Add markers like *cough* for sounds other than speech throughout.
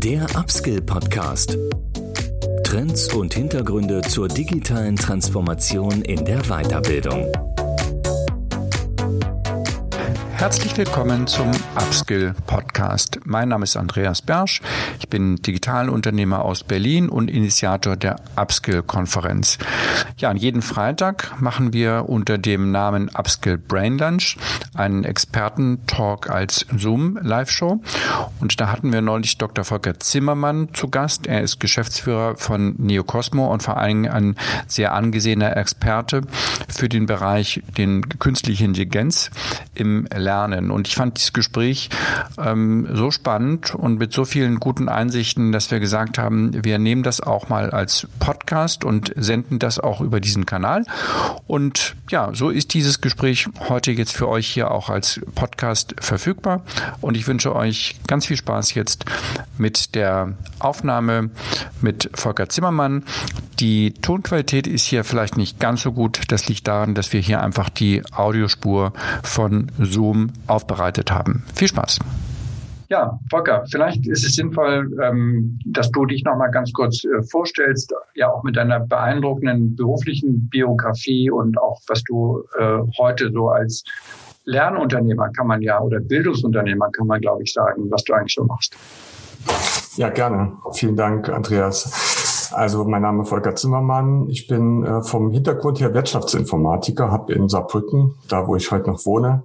Der Upskill Podcast. Trends und Hintergründe zur digitalen Transformation in der Weiterbildung. Herzlich willkommen zum Upskill Podcast. Mein Name ist Andreas Bersch. Ich bin Digitalunternehmer aus Berlin und Initiator der Upskill Konferenz. Ja, an jeden Freitag machen wir unter dem Namen Upskill Brain Lunch einen Experten-Talk als Zoom Live-Show. Und da hatten wir neulich Dr. Volker Zimmermann zu Gast. Er ist Geschäftsführer von Neocosmo und vor allem ein sehr angesehener Experte für den Bereich den künstliche Intelligenz im lernen. Und ich fand dieses Gespräch ähm, so spannend und mit so vielen guten Einsichten, dass wir gesagt haben, wir nehmen das auch mal als Podcast und senden das auch über diesen Kanal. Und ja, so ist dieses Gespräch heute jetzt für euch hier auch als Podcast verfügbar. Und ich wünsche euch ganz viel Spaß jetzt mit der Aufnahme mit Volker Zimmermann. Die Tonqualität ist hier vielleicht nicht ganz so gut. Das liegt daran, dass wir hier einfach die Audiospur von Zoom aufbereitet haben. Viel Spaß! Ja, Volker, vielleicht ist es sinnvoll, ähm, dass du dich noch mal ganz kurz äh, vorstellst, ja auch mit deiner beeindruckenden beruflichen Biografie und auch was du äh, heute so als Lernunternehmer kann man ja oder Bildungsunternehmer kann man glaube ich sagen, was du eigentlich so machst. Ja, gerne. Vielen Dank, Andreas. Also mein Name ist Volker Zimmermann. Ich bin äh, vom Hintergrund her Wirtschaftsinformatiker, habe in Saarbrücken, da wo ich heute noch wohne,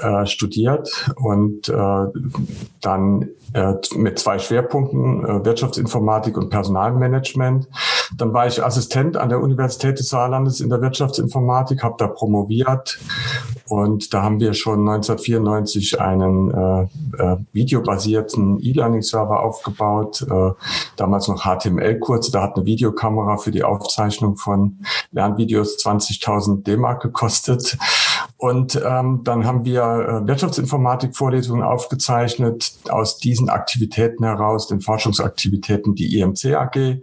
äh, studiert und äh, dann äh, mit zwei Schwerpunkten, äh, Wirtschaftsinformatik und Personalmanagement. Dann war ich Assistent an der Universität des Saarlandes in der Wirtschaftsinformatik, habe da promoviert. Und da haben wir schon 1994 einen äh, äh, videobasierten E-Learning-Server aufgebaut, äh, damals noch HTML-Kurse, da hat eine Videokamera für die Aufzeichnung von Lernvideos 20.000 D-Mark gekostet. Und ähm, dann haben wir äh, Wirtschaftsinformatik-Vorlesungen aufgezeichnet, aus diesen Aktivitäten heraus, den Forschungsaktivitäten, die IMC AG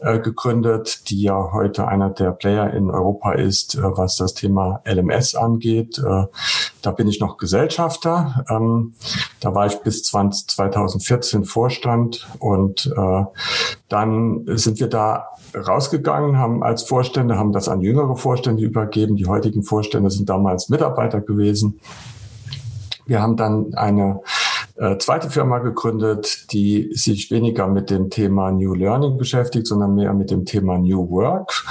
äh, gegründet, die ja heute einer der Player in Europa ist, äh, was das Thema LMS angeht. Äh, da bin ich noch Gesellschafter. Ähm, da war ich bis 20, 2014 Vorstand und äh, dann sind wir da rausgegangen, haben als Vorstände, haben das an jüngere Vorstände übergeben. Die heutigen Vorstände sind damals Mitarbeiter gewesen. Wir haben dann eine äh, zweite Firma gegründet, die sich weniger mit dem Thema New Learning beschäftigt, sondern mehr mit dem Thema New Work.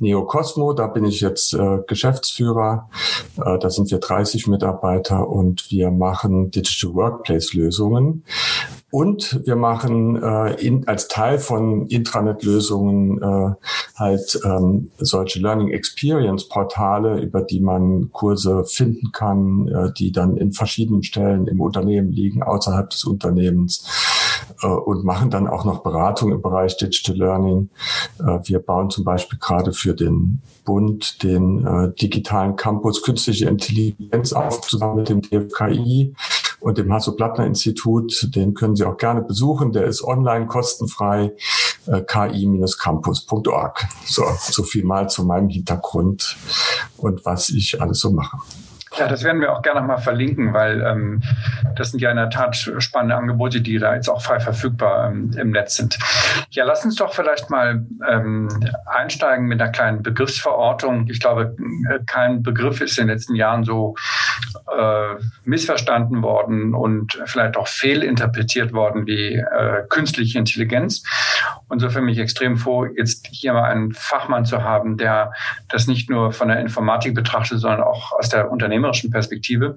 Neocosmo, da bin ich jetzt äh, Geschäftsführer. Äh, da sind wir 30 Mitarbeiter und wir machen Digital Workplace Lösungen. Und wir machen äh, in, als Teil von Intranet-Lösungen äh, halt ähm, solche Learning Experience Portale, über die man Kurse finden kann, äh, die dann in verschiedenen Stellen im Unternehmen liegen, außerhalb des Unternehmens äh, und machen dann auch noch Beratung im Bereich Digital Learning. Äh, wir bauen zum Beispiel gerade für den Bund den äh, digitalen Campus Künstliche Intelligenz auf, zusammen mit dem DFKI und dem Hasso-Plattner-Institut. Den können Sie auch gerne besuchen. Der ist online kostenfrei äh, ki-campus.org. So, so viel mal zu meinem Hintergrund und was ich alles so mache. Ja, das werden wir auch gerne nochmal verlinken, weil ähm, das sind ja in der Tat spannende Angebote, die da jetzt auch frei verfügbar ähm, im Netz sind. Ja, lass uns doch vielleicht mal ähm, einsteigen mit einer kleinen Begriffsverortung. Ich glaube, kein Begriff ist in den letzten Jahren so äh, missverstanden worden und vielleicht auch fehlinterpretiert worden wie äh, künstliche Intelligenz. Und so für mich extrem froh, jetzt hier mal einen Fachmann zu haben, der das nicht nur von der Informatik betrachtet, sondern auch aus der unternehmerischen Perspektive.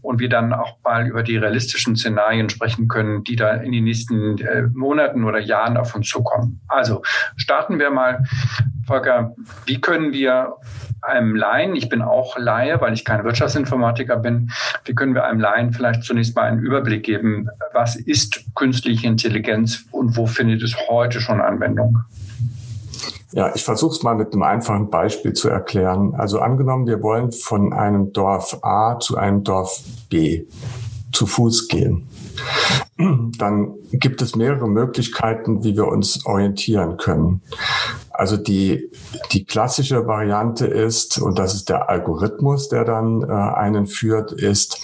Und wir dann auch mal über die realistischen Szenarien sprechen können, die da in den nächsten äh, Monaten oder Jahren auf uns zukommen. Also starten wir mal. Volker, wie können wir einem Laien, ich bin auch Laie, weil ich kein Wirtschaftsinformatiker bin, wie können wir einem Laien vielleicht zunächst mal einen Überblick geben, was ist künstliche Intelligenz und wo findet es heute schon Anwendung? Ja, ich versuche es mal mit einem einfachen Beispiel zu erklären. Also angenommen, wir wollen von einem Dorf A zu einem Dorf B zu Fuß gehen. Dann gibt es mehrere Möglichkeiten, wie wir uns orientieren können. Also die, die klassische Variante ist, und das ist der Algorithmus, der dann äh, einen führt, ist,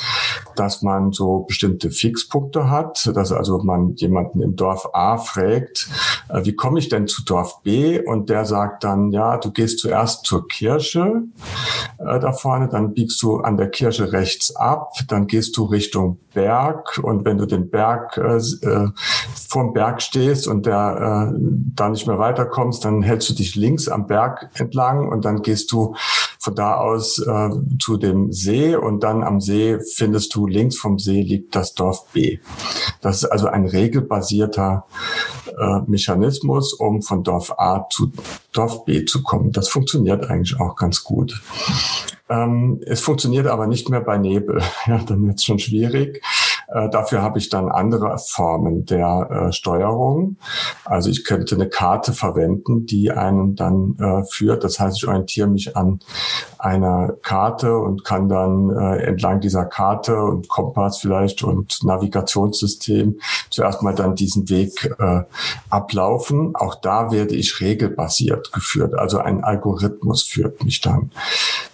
dass man so bestimmte Fixpunkte hat, dass also man jemanden im Dorf A fragt, äh, wie komme ich denn zu Dorf B? Und der sagt dann, ja, du gehst zuerst zur Kirche äh, da vorne, dann biegst du an der Kirche rechts ab, dann gehst du Richtung Berg und wenn du den Berg äh, äh vorm Berg stehst und der äh, da nicht mehr weiterkommst, dann hältst du dich links am Berg entlang und dann gehst du von da aus äh, zu dem See und dann am See findest du links vom See liegt das Dorf B. Das ist also ein regelbasierter äh, Mechanismus, um von Dorf A zu Dorf B zu kommen. Das funktioniert eigentlich auch ganz gut. Ähm, es funktioniert aber nicht mehr bei Nebel. *laughs* Ja, dann wird es schon schwierig. Äh, dafür habe ich dann andere Formen der äh, Steuerung. Also ich könnte eine Karte verwenden, die einen dann äh, führt. Das heißt, ich orientiere mich an einer Karte und kann dann äh, entlang dieser Karte und Kompass vielleicht und Navigationssystem zuerst mal dann diesen Weg äh, ablaufen. Auch da werde ich regelbasiert geführt. Also ein Algorithmus führt mich dann.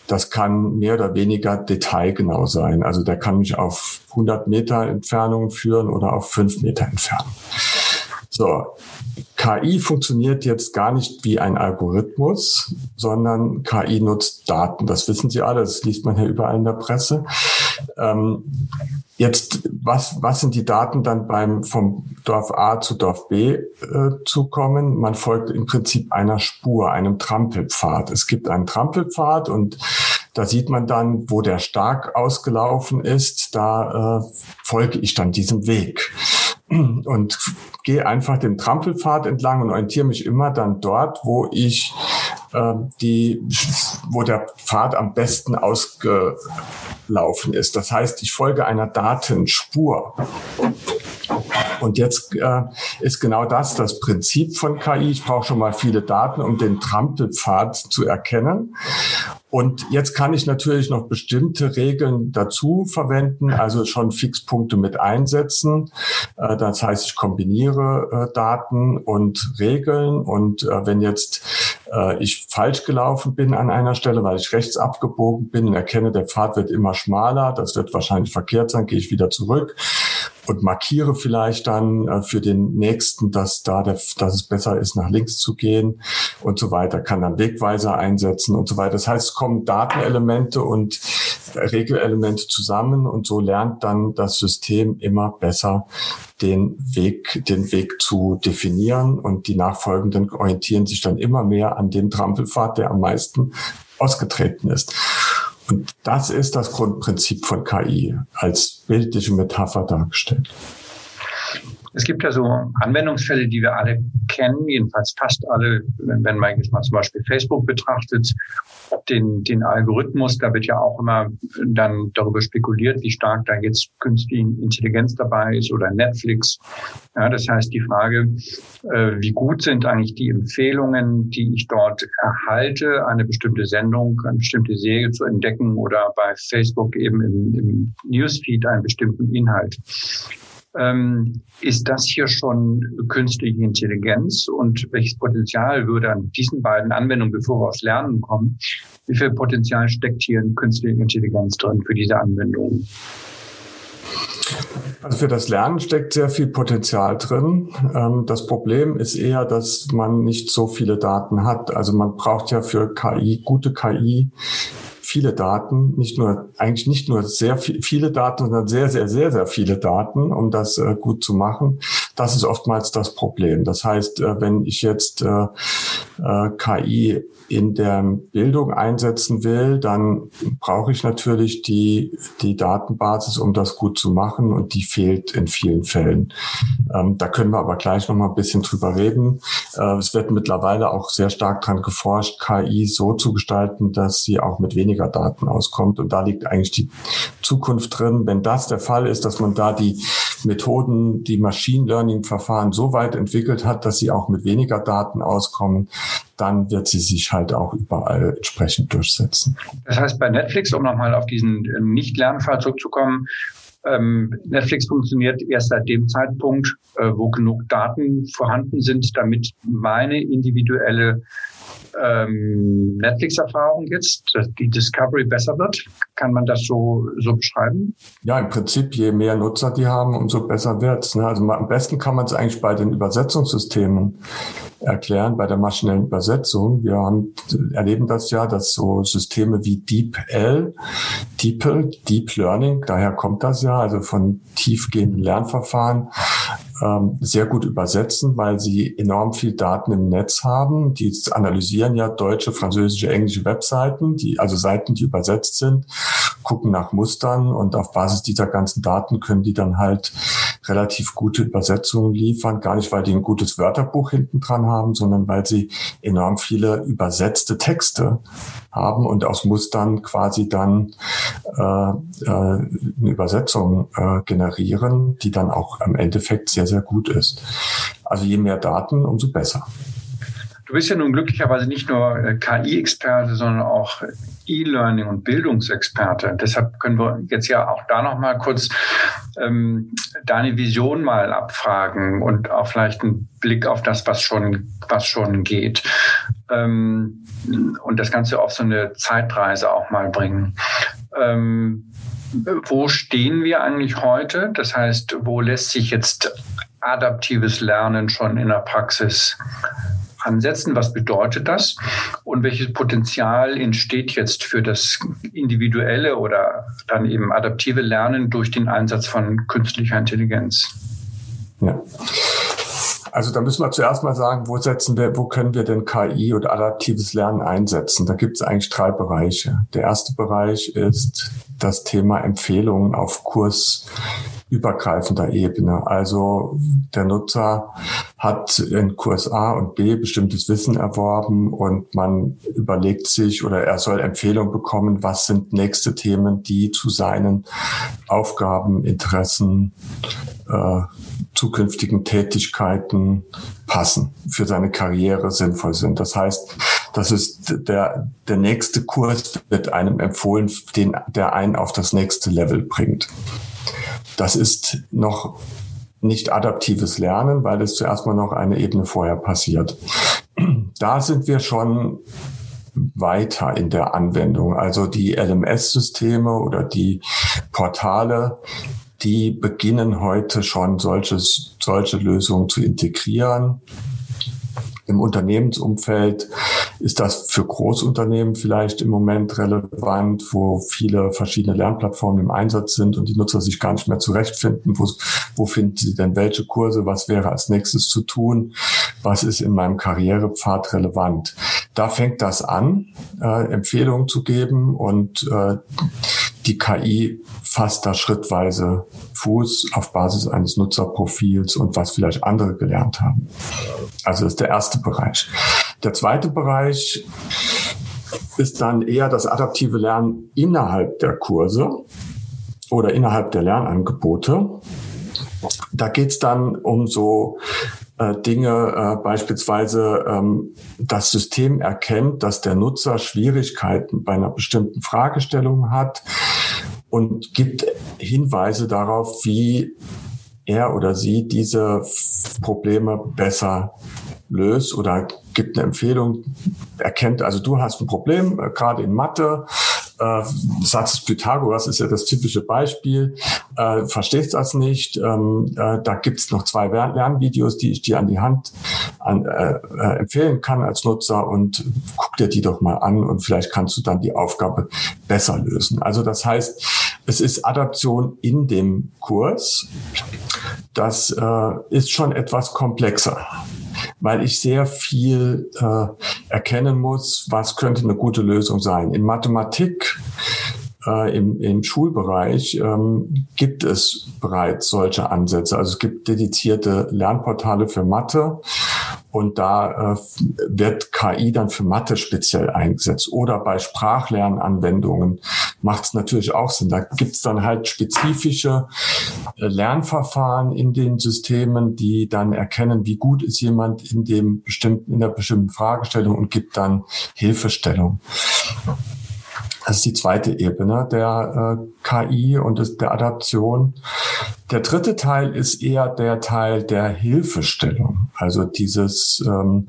Das kann mehr oder weniger detailgenau sein. Also der kann mich auf 100 Meter Entfernung führen oder auf 5 Meter Entfernung. So, KI funktioniert jetzt gar nicht wie ein Algorithmus, sondern KI nutzt Daten. Das wissen Sie alle, das liest man ja überall in der Presse. Ähm, jetzt, was, was sind die Daten dann beim vom Dorf A zu Dorf B äh, zu kommen? Man folgt im Prinzip einer Spur, einem Trampelpfad. Es gibt einen Trampelpfad und da sieht man dann, wo der stark ausgelaufen ist. Da äh, folge ich dann diesem Weg und gehe einfach den Trampelpfad entlang und orientiere mich immer dann dort, wo ich die, *laughs* wo der Pfad am besten ausgelaufen ist. Das heißt, ich folge einer Datenspur. Und jetzt äh, ist genau das das Prinzip von KI. Ich brauche schon mal viele Daten, um den Trampelpfad zu erkennen. Und jetzt kann ich natürlich noch bestimmte Regeln dazu verwenden, also schon Fixpunkte mit einsetzen. Äh, das heißt, ich kombiniere äh, Daten und Regeln. Und äh, wenn jetzt ich falsch gelaufen bin an einer Stelle, weil ich rechts abgebogen bin und erkenne, der Pfad wird immer schmaler, das wird wahrscheinlich verkehrt sein, gehe ich wieder zurück und markiere vielleicht dann äh, für den nächsten, dass da der, dass es besser ist, nach links zu gehen und so weiter, kann dann Wegweiser einsetzen und so weiter. Das heißt, es kommen Datenelemente und Regelelemente zusammen und so lernt dann das System immer besser den Weg, den Weg zu definieren und die Nachfolgenden orientieren sich dann immer mehr an dem Trampelpfad, der am meisten ausgetreten ist. Und das ist das Grundprinzip von KI als bildliche Metapher dargestellt. Es gibt ja so Anwendungsfälle, die wir alle kennen, jedenfalls fast alle, wenn man jetzt mal zum Beispiel Facebook betrachtet, den, den Algorithmus, da wird ja auch immer dann darüber spekuliert, wie stark da jetzt künstliche Intelligenz dabei ist oder Netflix. Ja, das heißt, die Frage, äh, wie gut sind eigentlich die Empfehlungen, die ich dort erhalte, eine bestimmte Sendung, eine bestimmte Serie zu entdecken oder bei Facebook eben im, im Newsfeed einen bestimmten Inhalt. Ähm, ist das hier schon künstliche Intelligenz und welches Potenzial würde an diesen beiden Anwendungen, bevor wir aufs Lernen kommen, wie viel Potenzial steckt hier in künstliche Intelligenz drin für diese Anwendungen? Also für das Lernen steckt sehr viel Potenzial drin. Ähm, das Problem ist eher, dass man nicht so viele Daten hat. Also man braucht ja für KI, gute KI, viele Daten, nicht nur, eigentlich nicht nur sehr viel, viele Daten, sondern sehr, sehr, sehr, sehr viele Daten, um das äh, gut zu machen. Das ist oftmals das Problem. Das heißt, äh, wenn ich jetzt äh, äh KI in der Bildung einsetzen will, dann brauche ich natürlich die, die Datenbasis, um das gut zu machen und die fehlt in vielen Fällen. Ähm, da können wir aber gleich noch mal ein bisschen drüber reden. Äh, es wird mittlerweile auch sehr stark dran geforscht, KI so zu gestalten, dass sie auch mit weniger Daten auskommt und da liegt eigentlich die Zukunft drin. Wenn das der Fall ist, dass man da die Methoden, die Machine Learning Verfahren so weit entwickelt hat, dass sie auch mit weniger Daten auskommen, dann wird sie sich halt auch überall entsprechend durchsetzen. Das heißt, bei Netflix, um nochmal auf diesen äh, Nicht-Lernfall zurückzukommen, ähm, Netflix funktioniert erst seit dem Zeitpunkt, äh, wo genug Daten vorhanden sind, damit meine individuelle ähm, Netflix-Erfahrung jetzt, dass die Discovery besser wird? Kann man das so, so beschreiben? Ja, im Prinzip, je mehr Nutzer die haben, umso besser wird's. Ne? Also am besten kann man es eigentlich bei den Übersetzungssystemen erklären, bei der maschinellen Übersetzung. Wir haben, erleben das ja, dass so Systeme wie DeepL, DeepL, Deep Learning, daher kommt das ja, also von tiefgehenden Lernverfahren, ähm, sehr gut übersetzen, weil sie enorm viel Daten im Netz haben. Die analysieren ja deutsche, französische, englische Webseiten, die, also Seiten, die übersetzt sind, gucken nach Mustern und auf Basis dieser ganzen Daten können die dann halt relativ gute Übersetzungen liefern. Gar nicht, weil die ein gutes Wörterbuch hinten dran haben, sondern weil sie enorm viele übersetzte Texte haben und aus Mustern quasi dann äh, äh, eine Übersetzung äh, generieren, die dann auch am Endeffekt sehr, sehr gut ist. Also je mehr Daten, umso besser. Du bist ja nun glücklicherweise nicht nur äh, KI-Experte, sondern auch E-Learning und Bildungsexperte. Deshalb können wir jetzt ja auch da noch mal kurz ähm, deine Vision mal abfragen und auch vielleicht einen Blick auf das, was schon, was schon geht. Ähm, und das Ganze auf so eine Zeitreise auch mal bringen. Ähm, wo stehen wir eigentlich heute? Das heißt, wo lässt sich jetzt adaptives Lernen schon in der Praxis ansetzen? Was bedeutet das? Und welches Potenzial entsteht jetzt für das individuelle oder dann eben adaptive Lernen durch den Einsatz von künstlicher Intelligenz? Ja. Also da müssen wir zuerst mal sagen, wo setzen wir, wo können wir denn KI oder adaptives Lernen einsetzen? Da gibt es eigentlich drei Bereiche. Der erste Bereich ist das Thema Empfehlungen auf Kurs übergreifender Ebene. Also der Nutzer hat in Kurs A und B bestimmtes Wissen erworben und man überlegt sich oder er soll Empfehlung bekommen, was sind nächste Themen, die zu seinen Aufgaben, Interessen, äh, zukünftigen Tätigkeiten passen, für seine Karriere sinnvoll sind. Das heißt, das ist der, der nächste Kurs wird einem empfohlen, den, der einen auf das nächste Level bringt. Das ist noch nicht adaptives Lernen, weil es zuerst mal noch eine Ebene vorher passiert. *clears throat* Da sind wir schon weiter in der Anwendung. Also die LMS-Systeme oder die Portale, die beginnen heute schon solches, solche Lösungen zu integrieren. Im Unternehmensumfeld ist das für Großunternehmen vielleicht im Moment relevant, wo viele verschiedene Lernplattformen im Einsatz sind und die Nutzer sich gar nicht mehr zurechtfinden. Wo, wo finden sie denn welche Kurse? Was wäre als nächstes zu tun? Was ist in meinem Karrierepfad relevant? Da fängt das an, äh, Empfehlungen zu geben und äh, die KI fasst da schrittweise Fuß auf Basis eines Nutzerprofils und was vielleicht andere gelernt haben. Also das ist der erste Bereich. Der zweite Bereich ist dann eher das adaptive Lernen innerhalb der Kurse oder innerhalb der Lernangebote. Da geht es dann um so äh, Dinge, äh, beispielsweise ähm, das System erkennt, dass der Nutzer Schwierigkeiten bei einer bestimmten Fragestellung hat und gibt Hinweise darauf, wie er oder sie diese Probleme besser löst oder gibt eine Empfehlung, erkennt, also du hast ein Problem, äh, gerade in Mathe, äh, Satz des Pythagoras ist ja das typische Beispiel. Äh, verstehst das nicht? Ähm, äh, da gibt's noch zwei Lernvideos, die ich dir an die Hand an, äh, äh, empfehlen kann als Nutzer und guck dir die doch mal an und vielleicht kannst du dann die Aufgabe besser lösen. Also das heißt, es ist Adaption in dem Kurs. Das äh, ist schon etwas komplexer weil ich sehr viel äh, erkennen muss, was könnte eine gute Lösung sein. In Mathematik äh, im, im Schulbereich ähm, gibt es bereits solche Ansätze. Also es gibt dedizierte Lernportale für Mathe und da äh, wird KI dann für Mathe speziell eingesetzt. Oder bei Sprachlernanwendungen macht es natürlich auch Sinn. Da gibt es dann halt spezifische äh, Lernverfahren in den Systemen, die dann erkennen, wie gut ist jemand in dem bestimmten, in der bestimmten Fragestellung und gibt dann Hilfestellung. Das ist die zweite Ebene der äh, KI und des, der Adaption. Der dritte Teil ist eher der Teil der Hilfestellung, also dieses ähm,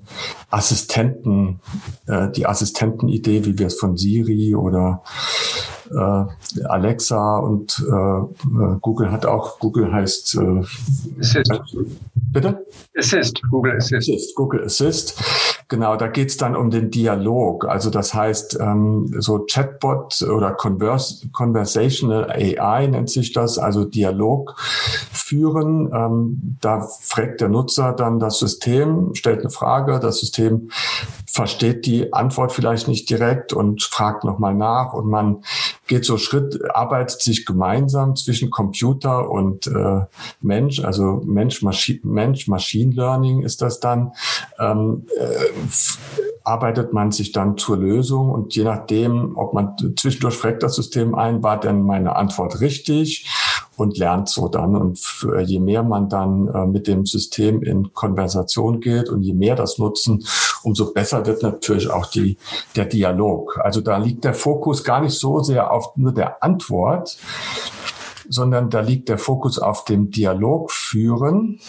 Assistenten, äh, die Assistentenidee, wie wir es von Siri oder äh, Alexa und äh, äh Google hat auch, Google heißt äh, Assist. Bitte? Assist, Google Assist. Assist Google Assist. Genau, da geht's dann um den Dialog. Also das heißt, ähm, so Chatbot oder Converse, Conversational AI nennt sich das, also Dialog führen. Ähm, da fragt der Nutzer dann das System, stellt eine Frage, das System versteht die Antwort vielleicht nicht direkt und fragt nochmal nach und man geht so Schritt, arbeitet sich gemeinsam zwischen Computer und äh, Mensch, also Mensch, Maschine, Mensch, Machine Learning ist das dann, ähm, äh, arbeitet man sich dann zur Lösung und je nachdem, ob man zwischendurch fragt das System ein, war denn meine Antwort richtig und lernt so dann. Und je mehr man dann äh, mit dem System in Konversation geht und je mehr das nutzen, umso besser wird natürlich auch die, der Dialog. Also da liegt der Fokus gar nicht so sehr auf nur der Antwort, sondern da liegt der Fokus auf dem Dialog führen.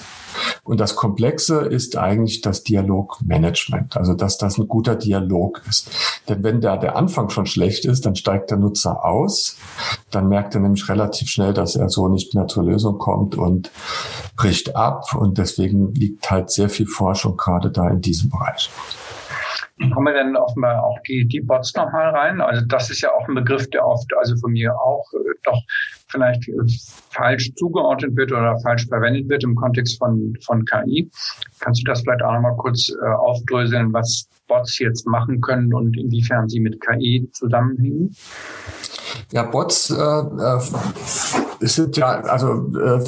Und das Komplexe ist eigentlich das Dialogmanagement, also dass das ein guter Dialog ist. Denn wenn da der Anfang schon schlecht ist, dann steigt der Nutzer aus, dann merkt er nämlich relativ schnell, dass er so nicht mehr zur Lösung kommt und bricht ab. Und deswegen liegt halt sehr viel Forschung gerade da in diesem Bereich. Kommen denn offenbar auch die, die Bots nochmal rein? Also das ist ja auch ein Begriff, der oft, also von mir auch äh, doch vielleicht falsch zugeordnet wird oder falsch verwendet wird im Kontext von, von KI. Kannst du das vielleicht auch nochmal kurz äh, aufdröseln, was Bots jetzt machen können und inwiefern sie mit KI zusammenhängen? Ja, Bots äh, äh, sind ja, also äh,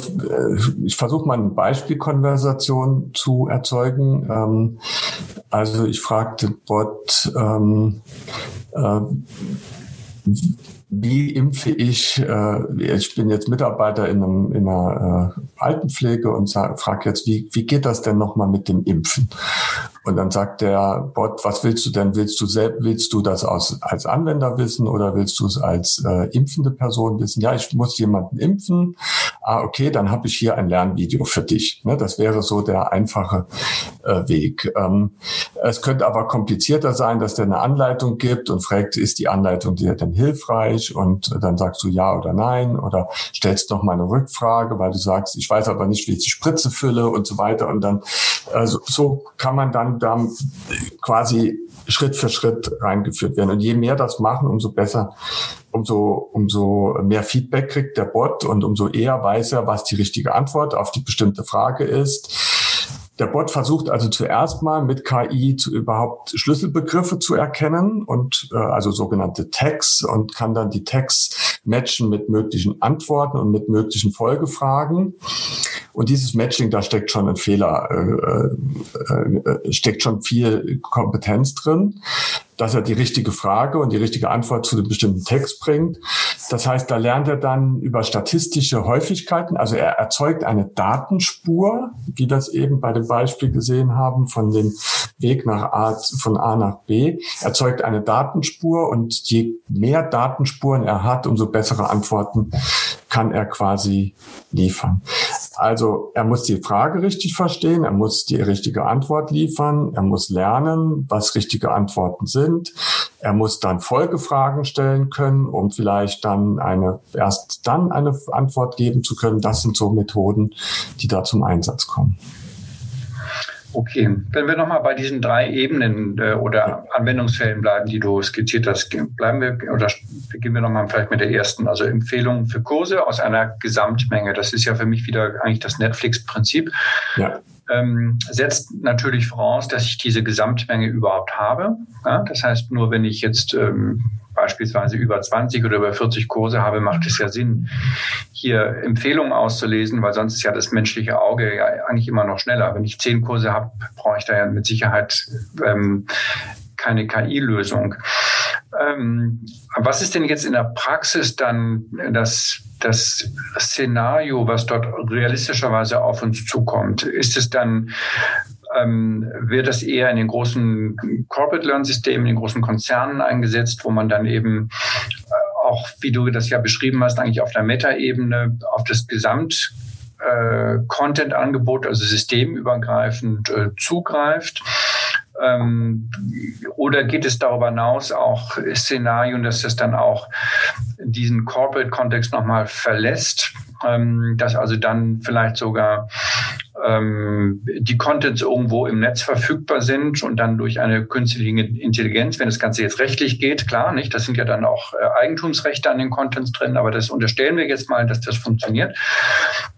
ich versuche mal eine Beispielkonversation zu erzeugen. Ähm, also ich fragte Bot, ähm, äh, wie impfe ich, äh, ich bin jetzt Mitarbeiter in, einem, in einer äh, Altenpflege und frage jetzt, wie, wie geht das denn nochmal mit dem Impfen? Und dann sagt der Bot, was willst du denn? Willst du selbst, willst du das aus, als Anwender wissen oder willst du es als äh, impfende Person wissen? Ja, ich muss jemanden impfen. Ah, okay, dann habe ich hier ein Lernvideo für dich. Ne, das wäre so der einfache äh, Weg. Ähm, es könnte aber komplizierter sein, dass der eine Anleitung gibt und fragt, ist die Anleitung dir denn hilfreich? Und dann sagst du ja oder nein oder stellst noch mal eine Rückfrage, weil du sagst, ich weiß aber nicht, wie ich die Spritze fülle und so weiter. Und dann, also so kann man dann da quasi Schritt für Schritt reingeführt werden. Und je mehr das machen, umso besser, umso, umso mehr Feedback kriegt der Bot und umso eher weiß er, was die richtige Antwort auf die bestimmte Frage ist. Der Bot versucht also zuerst mal mit KI zu überhaupt Schlüsselbegriffe zu erkennen und äh, also sogenannte Tags und kann dann die Tags matchen mit möglichen Antworten und mit möglichen Folgefragen. Und dieses Matching, da steckt schon ein Fehler, äh, äh, äh, steckt schon viel Kompetenz drin dass er die richtige Frage und die richtige Antwort zu dem bestimmten Text bringt. Das heißt, da lernt er dann über statistische Häufigkeiten, also er erzeugt eine Datenspur, wie es eben bei dem Beispiel gesehen haben, von dem Weg nach A, von A nach B, erzeugt eine Datenspur und je mehr Datenspuren er hat, umso bessere Antworten kann er quasi liefern. Also er muss die Frage richtig verstehen, er muss die richtige Antwort liefern, er muss lernen, was richtige Antworten sind. Er muss dann Folgefragen stellen können, um vielleicht dann eine, erst dann eine Antwort geben zu können. Das sind so Methoden, die da zum Einsatz kommen. Okay, wenn wir nochmal bei diesen drei Ebenen äh, oder Anwendungsfällen bleiben, die du skizziert hast, bleiben wir oder beginnen wir nochmal vielleicht mit der ersten, also Empfehlungen für Kurse aus einer Gesamtmenge. Das ist ja für mich wieder eigentlich das Netflix-Prinzip. Ja. Ähm, setzt natürlich voraus, dass ich diese Gesamtmenge überhaupt habe. Ja, das heißt, nur wenn ich jetzt ähm, beispielsweise über 20 oder über 40 Kurse habe, macht es ja Sinn, hier Empfehlungen auszulesen, weil sonst ist ja das menschliche Auge ja eigentlich immer noch schneller. Wenn ich zehn Kurse habe, brauche ich da ja mit Sicherheit ähm, keine KI-Lösung. Ähm, was ist denn jetzt in der Praxis dann das, das Szenario, was dort realistischerweise auf uns zukommt? Ist es dann ähm, wird das eher in den großen Corporate Learn-Systemen, in den großen Konzernen eingesetzt, wo man dann eben äh, auch, wie du das ja beschrieben hast, eigentlich auf der Meta-Ebene auf das Gesamt äh, Content-Angebot, also systemübergreifend äh, zugreift. Ähm, oder geht es darüber hinaus auch Szenarien, dass das dann auch diesen Corporate-Kontext nochmal verlässt, ähm, dass also dann vielleicht sogar ähm, die Contents irgendwo im Netz verfügbar sind und dann durch eine künstliche Intelligenz, wenn das Ganze jetzt rechtlich geht, klar, nicht, das sind ja dann auch äh, Eigentumsrechte an den Contents drin, aber das unterstellen wir jetzt mal, dass das funktioniert.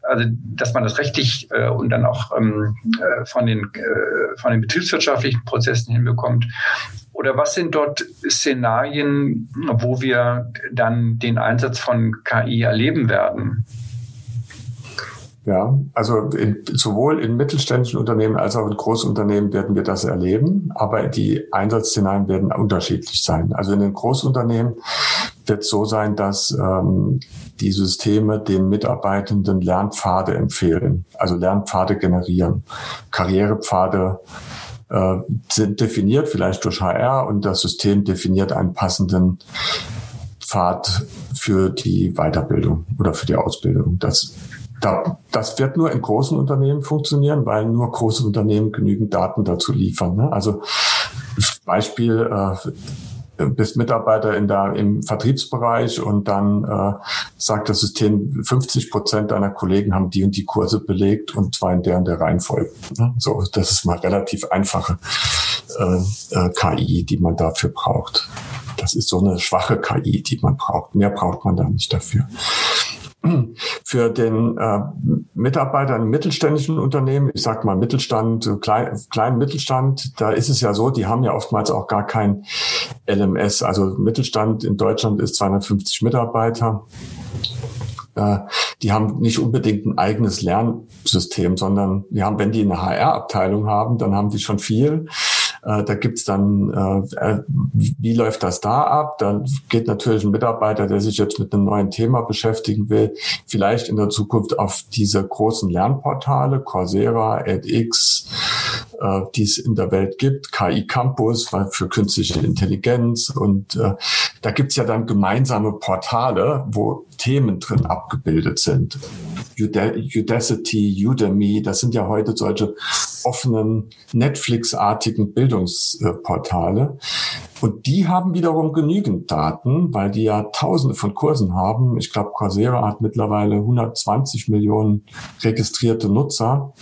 Also, dass man das rechtlich äh, und dann auch ähm, äh, von, den, äh, von den betriebswirtschaftlichen Prozessen hinbekommt. Oder was sind dort Szenarien, wo wir dann den Einsatz von KI erleben werden? Ja, also in, sowohl in mittelständischen Unternehmen als auch in Großunternehmen werden wir das erleben, aber die Einsatzszenarien werden unterschiedlich sein. Also in den Großunternehmen wird es so sein, dass ähm, die Systeme den Mitarbeitenden Lernpfade empfehlen, also Lernpfade generieren, Karrierepfade äh, sind definiert, vielleicht durch HR, und das System definiert einen passenden Pfad für die Weiterbildung oder für die Ausbildung. Das da, das wird nur in großen Unternehmen funktionieren, weil nur große Unternehmen genügend Daten dazu liefern. Ne? Also Beispiel, äh, bist Mitarbeiter in der, im Vertriebsbereich und dann äh, sagt das System, 50 Prozent deiner Kollegen haben die und die Kurse belegt und zwar in der und der Reihenfolge. Ne? So, das ist mal relativ einfache äh, äh, KI, die man dafür braucht. Das ist so eine schwache KI, die man braucht. Mehr braucht man da nicht dafür *clears throat* für den äh, Mitarbeiter in mittelständischen Unternehmen, ich sag mal Mittelstand, klein, kleinen Mittelstand, da ist es ja so, die haben ja oftmals auch gar kein LMS. Also Mittelstand in Deutschland ist 250 Mitarbeiter. Äh, die haben nicht unbedingt ein eigenes Lernsystem, sondern die haben, wenn die eine HR-Abteilung haben, dann haben die schon viel. Äh, da gibt's dann, äh, äh, wie läuft das da ab? Da geht natürlich ein Mitarbeiter, der sich jetzt mit einem neuen Thema beschäftigen will, vielleicht in der Zukunft auf diese großen Lernportale, Coursera, edX, äh, die es in der Welt gibt, KI Campus für künstliche Intelligenz. Und äh, da gibt's ja dann gemeinsame Portale, wo Themen drin abgebildet sind. Udacity, Udemy, das sind ja heute solche offenen Netflix-artigen Bildungsportale. Und die haben wiederum genügend Daten, weil die ja tausende von Kursen haben. Ich glaube, Coursera hat mittlerweile 120 Millionen registrierte Nutzer.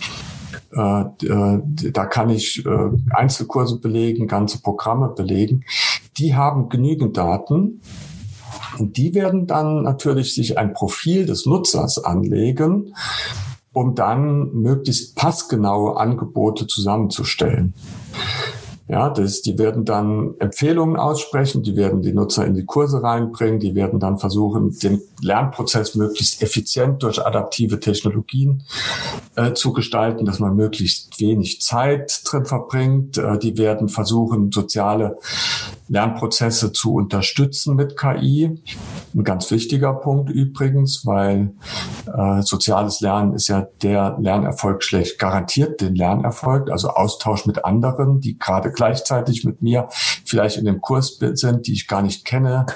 Äh, äh, da kann ich äh, Einzelkurse belegen, ganze Programme belegen. Die haben genügend Daten und die werden dann natürlich sich ein Profil des Nutzers anlegen, um dann möglichst passgenaue Angebote zusammenzustellen. Ja, das, die werden dann Empfehlungen aussprechen, die werden die Nutzer in die Kurse reinbringen, die werden dann versuchen, den Lernprozess möglichst effizient durch adaptive Technologien äh, zu gestalten, dass man möglichst wenig Zeit drin verbringt. Äh, die werden versuchen, soziale Lernprozesse zu unterstützen mit KI. Ein ganz wichtiger Punkt übrigens, weil äh, soziales Lernen ist ja der Lernerfolg schlecht garantiert den Lernerfolg, also Austausch mit anderen, die gerade gleichzeitig mit mir vielleicht in dem Kurs sind, die ich gar nicht kenne,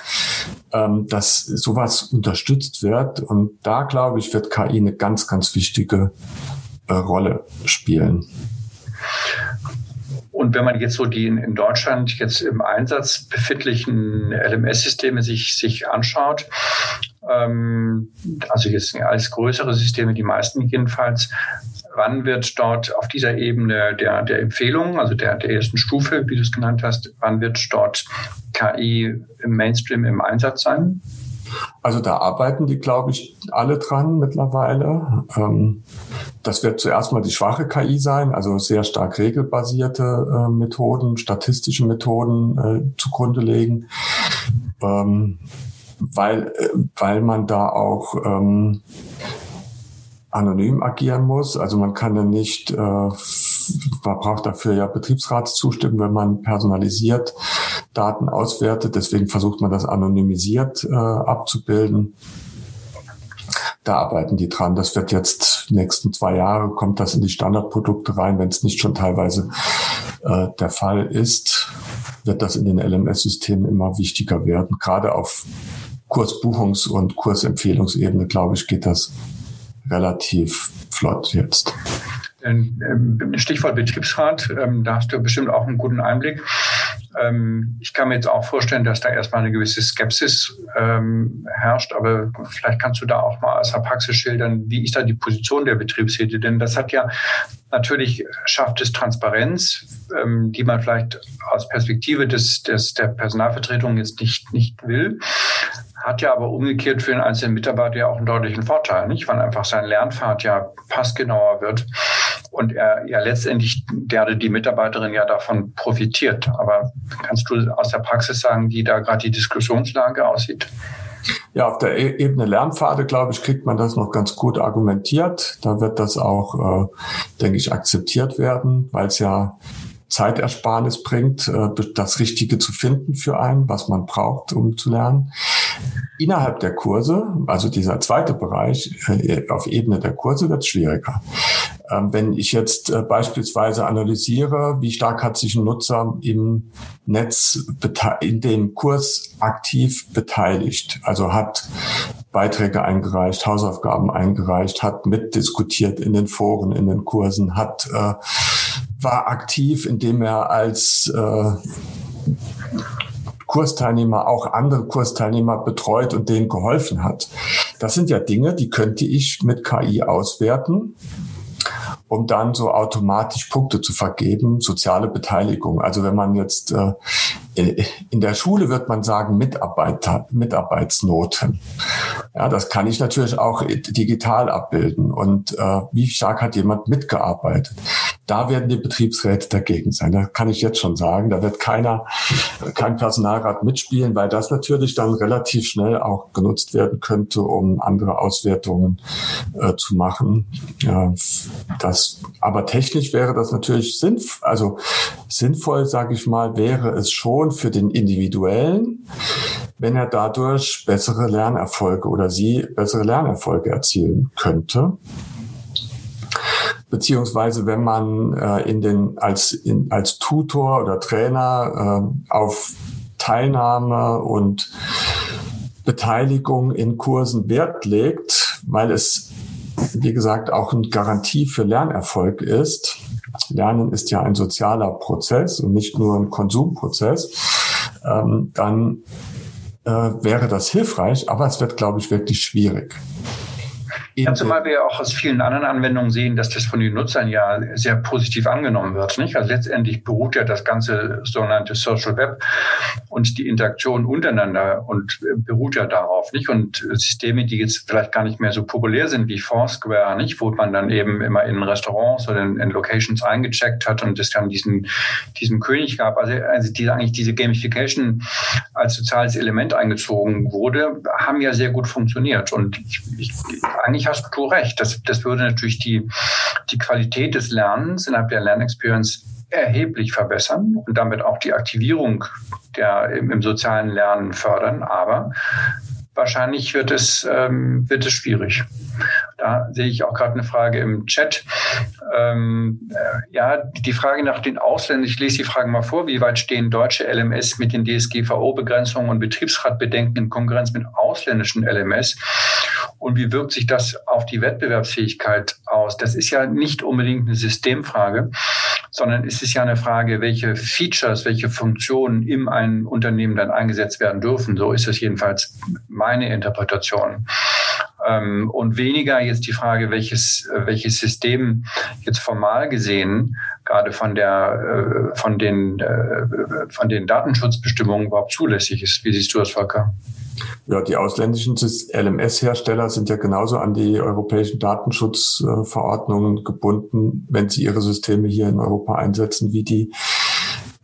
ähm, dass sowas unterstützt wird. Und da, glaube ich, wird KI eine ganz, ganz wichtige äh, Rolle spielen. Und wenn man jetzt so die in, Deutschland jetzt im Einsatz befindlichen LMS-Systeme sich, sich anschaut, ähm, also jetzt als größere Systeme, die meisten jedenfalls, wann wird dort auf dieser Ebene der, der Empfehlung, also der, der ersten Stufe, wie du es genannt hast, wann wird dort KI im Mainstream im Einsatz sein? Also da arbeiten die, glaube ich, alle dran mittlerweile. Ähm, das wird zuerst mal die schwache KI sein, also sehr stark regelbasierte äh, Methoden, statistische Methoden äh, zugrunde legen, ähm, weil, äh, weil man da auch ähm, anonym agieren muss. Also man kann ja nicht, äh, man braucht dafür ja Betriebsratszustimmen, wenn man personalisiert Daten auswertet. Deswegen versucht man das anonymisiert äh, abzubilden. da arbeiten die dran. Das wird jetzt nächsten zwei Jahre, kommt das in die Standardprodukte rein, wenn es nicht schon teilweise äh, der Fall ist, wird das in den LMS-Systemen immer wichtiger werden. Gerade auf Kursbuchungs- und Kursempfehlungsebene, glaube ich, geht das relativ flott jetzt. Ähm, Stichwort Betriebsrat, ähm, da hast du bestimmt auch einen guten Einblick. Ähm, ich kann mir jetzt auch vorstellen, dass da erstmal eine gewisse Skepsis herrscht, aber vielleicht kannst du da auch mal aus der Praxis schildern, wie ist da die Position der Betriebsräte? Denn das hat ja natürlich schafft es Transparenz, die man vielleicht aus Perspektive des, des, der Personalvertretung jetzt nicht, nicht will hat ja aber umgekehrt für den einzelnen Mitarbeiter ja auch einen deutlichen Vorteil, nicht? Weil einfach sein Lernpfad ja passgenauer wird und er ja letztendlich der die Mitarbeiterin ja davon profitiert. Aber kannst du aus der Praxis sagen, wie da gerade die Diskussionslage aussieht? Ja, auf der e-, Ebene Lernpfade, glaube ich, kriegt man das noch ganz gut argumentiert. Da wird das auch, äh, denke ich, akzeptiert werden, weil es ja Zeitersparnis bringt, äh, das Richtige zu finden für einen, was man braucht, um zu lernen. Innerhalb der Kurse, also dieser zweite Bereich äh, auf Ebene der Kurse, wird es schwieriger. Ähm, wenn ich jetzt äh, beispielsweise analysiere, wie stark hat sich ein Nutzer im Netz in dem Kurs aktiv beteiligt, also hat Beiträge eingereicht, Hausaufgaben eingereicht, hat mitdiskutiert in den Foren, in den Kursen, hat äh, war aktiv, indem er als äh, Kursteilnehmer auch andere Kursteilnehmer betreut und denen geholfen hat. Das sind ja Dinge, die könnte ich mit KI auswerten um dann so automatisch Punkte zu vergeben, soziale Beteiligung. Also wenn man jetzt äh, in der Schule wird man sagen Mitarbeiter, Mitarbeitsnoten. Ja, das kann ich natürlich auch digital abbilden. Und äh, wie stark hat jemand mitgearbeitet? Da werden die Betriebsräte dagegen sein. Da kann ich jetzt schon sagen, da wird keiner, kein Personalrat mitspielen, weil das natürlich dann relativ schnell auch genutzt werden könnte, um andere Auswertungen äh, zu machen. Ja, das, aber technisch wäre das natürlich sinnvoll, also sinnvoll, sage ich mal, wäre es schon für den Individuellen, wenn er dadurch bessere Lernerfolge oder sie bessere Lernerfolge erzielen könnte beziehungsweise wenn man äh, in den als in, als Tutor oder Trainer äh, auf Teilnahme und Beteiligung in Kursen Wert legt, weil es wie gesagt auch eine Garantie für Lernerfolg ist. Lernen ist ja ein sozialer Prozess und nicht nur ein Konsumprozess. Ähm, dann äh, wäre das hilfreich, aber es wird, glaube ich, wirklich schwierig. Ja, zumal wir auch aus vielen anderen Anwendungen sehen, dass das von den Nutzern ja sehr positiv angenommen wird. Nicht? Also letztendlich beruht ja das ganze sogenannte Social Web und die Interaktion untereinander und beruht ja darauf. Nicht? Und Systeme, die jetzt vielleicht gar nicht mehr so populär sind wie Foursquare, nicht? wo man dann eben immer in Restaurants oder in, in Locations eingecheckt hat und es dann diesen, diesen König gab. Also, also die, eigentlich diese Gamification als soziales Element eingezogen wurde, haben ja sehr gut funktioniert. Und ich, ich, eigentlich eigentlich hast du recht. Das, das würde natürlich die, die Qualität des Lernens innerhalb der Lernexperience erheblich verbessern und damit auch die Aktivierung der, im, im sozialen Lernen fördern. Aber wahrscheinlich wird es, ähm, wird es schwierig. Da sehe ich auch gerade eine Frage im Chat. Ähm, äh, ja, die Frage nach den Ausländern, ich lese die Frage mal vor, wie weit stehen deutsche LMS mit den DSGVO-Begrenzungen und Betriebsratbedenken in Konkurrenz mit ausländischen LMS? Und wie wirkt sich das auf die Wettbewerbsfähigkeit aus? Das ist ja nicht unbedingt eine Systemfrage, sondern es ist ja eine Frage, welche Features, welche Funktionen im einen Unternehmen dann eingesetzt werden dürfen. So ist es jedenfalls meine Interpretation. Ähm, und weniger jetzt die Frage, welches, welches System jetzt formal gesehen gerade von der, äh, von den, äh, von den Datenschutzbestimmungen überhaupt zulässig ist. Wie siehst du das, Volker? Ja, die ausländischen LMS-Hersteller sind ja genauso an die europäischen Datenschutzverordnungen gebunden, wenn sie ihre Systeme hier in Europa einsetzen, wie die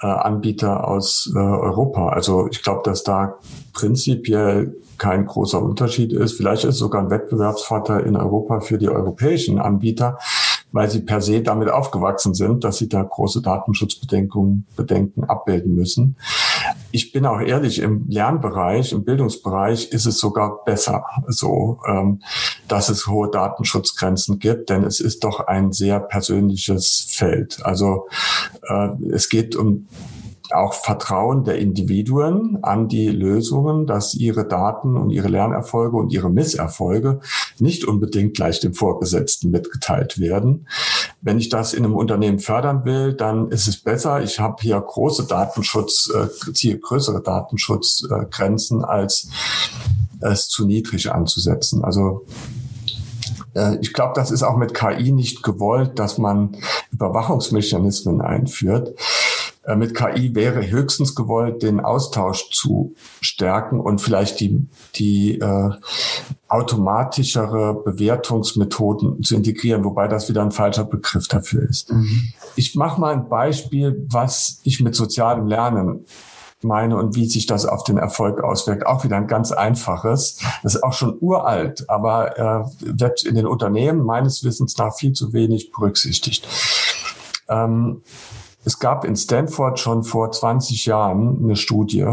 äh, Anbieter aus Europa. Also ich glaube, dass da prinzipiell kein großer Unterschied ist. Vielleicht ist es sogar ein Wettbewerbsvorteil in Europa für die europäischen Anbieter, weil sie per se damit aufgewachsen sind, dass sie da große Datenschutzbedenken Bedenken abbilden müssen. Ich bin auch ehrlich, im Lernbereich, im Bildungsbereich ist es sogar besser so, ähm, dass es hohe Datenschutzgrenzen gibt, denn es ist doch ein sehr persönliches Feld. Also äh, es geht um auch Vertrauen der Individuen an die Lösungen, dass ihre Daten und ihre Lernerfolge und ihre Misserfolge nicht unbedingt gleich dem Vorgesetzten mitgeteilt werden. Wenn ich das in einem Unternehmen fördern will, dann ist es besser. Ich habe hier große Datenschutz, äh, größere Datenschutzgrenzen, als es zu niedrig anzusetzen. Also äh, ich glaube, das ist auch mit KI nicht gewollt, dass man Überwachungsmechanismen einführt. Äh, mit KI wäre höchstens gewollt, den Austausch zu stärken und vielleicht die, die äh, automatischere Bewertungsmethoden zu integrieren, wobei das wieder ein falscher Begriff dafür ist. Mhm. Ich mache mal ein Beispiel, was ich mit sozialem Lernen meine und wie sich das auf den Erfolg auswirkt. Auch wieder ein ganz einfaches. Das ist auch schon uralt, aber äh, wird in den Unternehmen meines Wissens nach viel zu wenig berücksichtigt. Ähm, es gab in Stanford schon vor 20 Jahren eine Studie,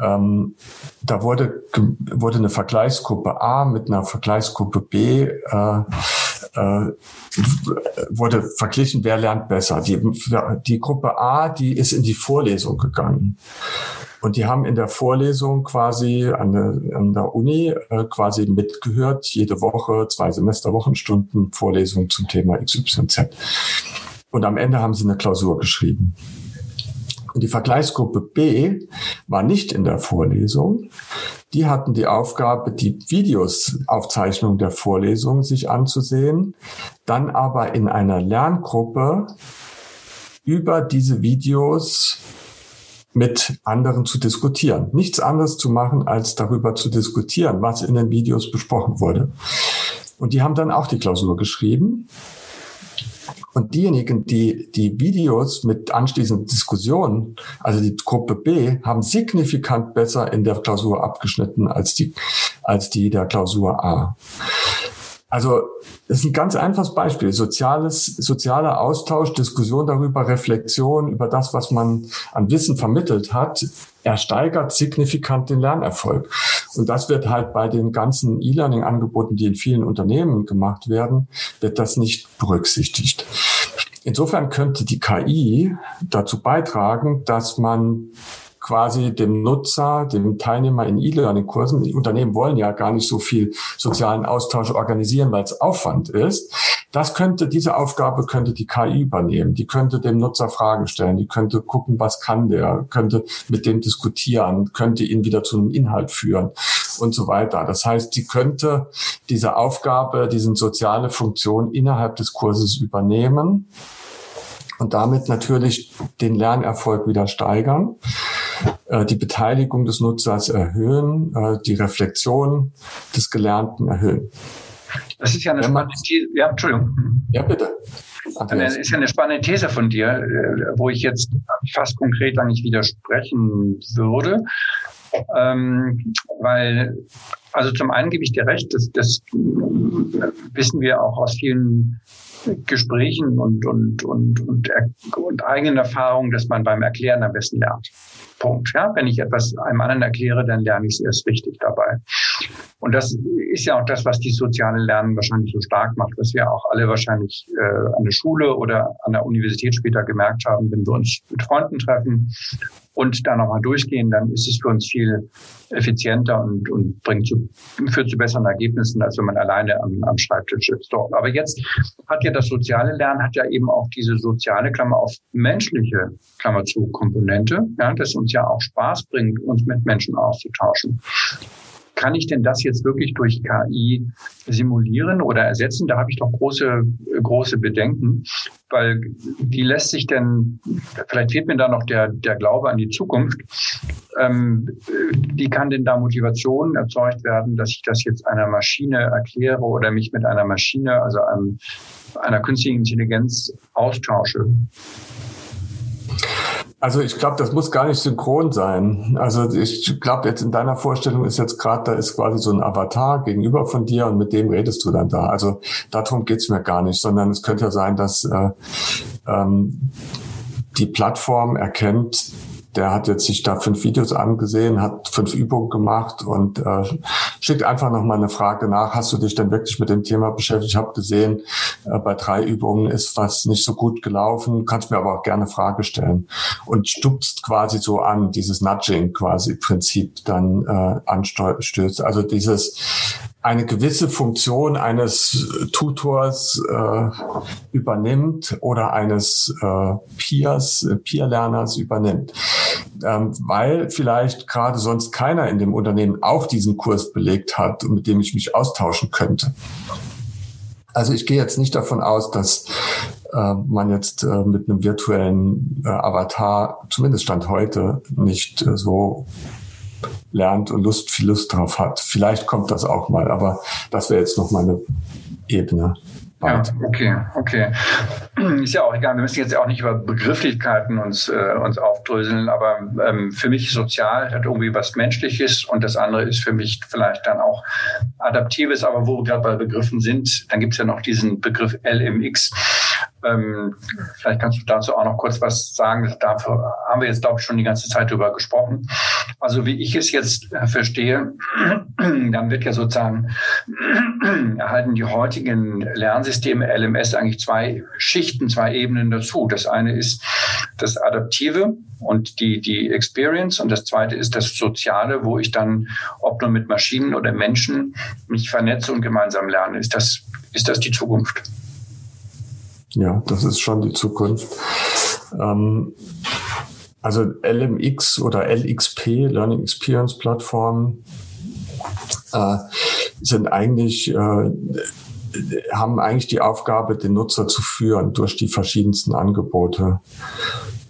ähm, da wurde, wurde eine Vergleichsgruppe A mit einer Vergleichsgruppe B äh, äh, wurde verglichen, wer lernt besser. Die, die Gruppe A, die ist in die Vorlesung gegangen. Und die haben in der Vorlesung quasi an der, an der Uni äh, quasi mitgehört, jede Woche, zwei Semester Wochenstunden Vorlesung zum Thema XYZ. Und am Ende haben sie eine Klausur geschrieben. Und die Vergleichsgruppe B war nicht in der Vorlesung. Die hatten die Aufgabe, die Videos, Aufzeichnung der Vorlesung sich anzusehen, dann aber in einer Lerngruppe über diese Videos mit anderen zu diskutieren. Nichts anderes zu machen, als darüber zu diskutieren, was in den Videos besprochen wurde. Und die haben dann auch die Klausur geschrieben. Und diejenigen, die die Videos mit anschließenden Diskussionen, also die Gruppe B, haben signifikant besser in der Klausur abgeschnitten als die, als die der Klausur A. Also das ist ein ganz einfaches Beispiel. Soziales, sozialer Austausch, Diskussion darüber, Reflexion über das, was man an Wissen vermittelt hat, er steigert signifikant den Lernerfolg. Und das wird halt bei den ganzen E-Learning-Angeboten, die in vielen Unternehmen gemacht werden, wird das nicht berücksichtigt. Insofern könnte die KI dazu beitragen, dass man quasi dem Nutzer, dem Teilnehmer in E-Learning-Kursen, die Unternehmen wollen ja gar nicht so viel sozialen Austausch organisieren, weil es Aufwand ist. Das könnte, diese Aufgabe könnte die KI übernehmen. Die könnte dem Nutzer Fragen stellen, die könnte gucken, was kann der, könnte mit dem diskutieren, könnte ihn wieder zu einem Inhalt führen und so weiter. Das heißt, die könnte diese Aufgabe, diese soziale Funktion innerhalb des Kurses übernehmen und damit natürlich den Lernerfolg wieder steigern, äh, die Beteiligung des Nutzers erhöhen, äh, die Reflexion des Gelernten erhöhen. Das ist ja eine spannende These. Ja, Entschuldigung. Ja, bitte. Das ist ja eine spannende These von dir, äh, wo ich jetzt fast konkret eigentlich widersprechen würde. Ähm, weil, also zum einen gebe ich dir recht, das, das wissen wir auch aus vielen Gesprächen und, und, und, und, und eigenen Erfahrungen, dass man beim Erklären am besten lernt. Punkt. Ja, wenn ich etwas einem anderen erkläre, dann lerne ich es erst richtig dabei. Und das ist ja auch das, was die soziale Lernen wahrscheinlich so stark macht, was wir auch alle wahrscheinlich äh, an der Schule oder an der Universität später gemerkt haben, wenn wir uns mit Freunden treffen und da nochmal durchgehen, dann ist es für uns viel effizienter und, und bringt zu, führt zu besseren Ergebnissen, als wenn man alleine am, am Schreibtisch sitzt. Doch. Aber jetzt hat ja das soziale Lernen hat ja eben auch diese soziale Klammer auf menschliche Klammer zu Komponente, ja, das uns ja auch Spaß bringt, uns mit Menschen auszutauschen kann ich denn das jetzt wirklich durch KI simulieren oder ersetzen? Da habe ich doch große, große Bedenken, weil die lässt sich denn, vielleicht fehlt mir da noch der, der Glaube an die Zukunft, ähm, wie kann denn da Motivation erzeugt werden, dass ich das jetzt einer Maschine erkläre oder mich mit einer Maschine, also einem, einer künstlichen Intelligenz austausche? Also ich glaube, das muss gar nicht synchron sein. Also ich glaube, jetzt in deiner Vorstellung ist jetzt gerade, da ist quasi so ein Avatar gegenüber von dir und mit dem redest du dann da. Also darum geht's mir gar nicht, sondern es könnte ja sein, dass äh, ähm, die Plattform erkennt, der hat jetzt sich da fünf Videos angesehen, hat fünf Übungen gemacht und äh, schickt einfach nochmal eine Frage nach, hast du dich denn wirklich mit dem Thema beschäftigt? Ich habe gesehen, äh, bei drei Übungen ist was nicht so gut gelaufen, kannst mir aber auch gerne Frage stellen und stupst quasi so an, dieses Nudging quasi Prinzip dann äh, anstößt. Also dieses eine gewisse Funktion eines Tutors äh, übernimmt oder eines äh, Peers, äh, Peer-Lerners übernimmt. Ähm, weil vielleicht gerade sonst keiner in dem Unternehmen auch diesen Kurs belegt hat mit dem ich mich austauschen könnte. Also ich gehe jetzt nicht davon aus, dass äh, man jetzt äh, mit einem virtuellen äh, Avatar, zumindest Stand heute, nicht äh, so lernt und Lust, viel Lust drauf hat. Vielleicht kommt das auch mal, aber das wäre jetzt noch mal eine Ebene. Ja, okay, okay. *clears throat* Ist ja auch egal. Wir müssen jetzt auch nicht über Begrifflichkeiten uns, äh, uns aufdröseln, aber ähm, für mich sozial hat irgendwie was Menschliches und das andere ist für mich vielleicht dann auch Adaptives. Aber wo wir gerade bei Begriffen sind, dann gibt es ja noch diesen Begriff LMX. Ähm, vielleicht kannst du dazu auch noch kurz was sagen. Dafür haben wir jetzt, glaube ich, schon die ganze Zeit drüber gesprochen. Also wie ich es jetzt äh, verstehe, *clears throat* dann wird ja sozusagen *clears throat* erhalten die heutigen Lernsysteme LMS eigentlich zwei Schichten, zwei Ebenen dazu. Das eine ist das Adaptive und die, die Experience und das zweite ist das Soziale, wo ich dann, ob nur mit Maschinen oder Menschen, mich vernetze und gemeinsam lerne. Ist das, ist das die Zukunft? Ja, das ist schon die Zukunft. Ähm, also LMX oder LXP, Learning Experience Plattformen, äh, sind eigentlich, äh, haben eigentlich die Aufgabe, den Nutzer zu führen durch die verschiedensten Angebote.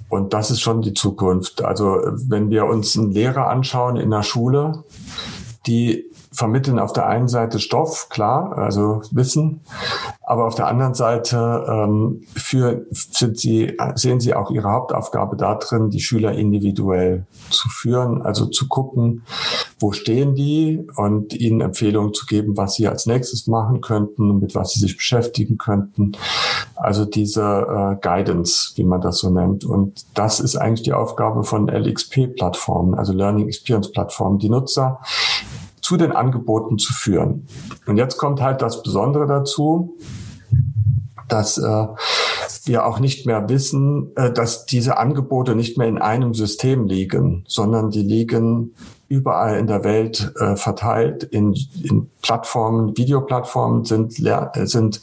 Und das ist schon die Zukunft. Also wenn wir uns einen Lehrer anschauen in der Schule, die vermitteln auf der einen Seite Stoff, klar, also Wissen, aber auf der anderen Seite ähm, für, sind sie, sehen sie auch ihre Hauptaufgabe darin, die Schüler individuell zu führen, also zu gucken, wo stehen die und ihnen Empfehlungen zu geben, was sie als nächstes machen könnten, mit was sie sich beschäftigen könnten. Also diese äh, Guidance, wie man das so nennt. Und das ist eigentlich die Aufgabe von LXP-Plattformen, also Learning Experience-Plattformen, die Nutzer zu den Angeboten zu führen. Und jetzt kommt halt das Besondere dazu, dass äh, wir auch nicht mehr wissen, äh, dass diese Angebote nicht mehr in einem System liegen, sondern die liegen überall in der Welt äh, verteilt. In, in Plattformen, Videoplattformen sind, äh, sind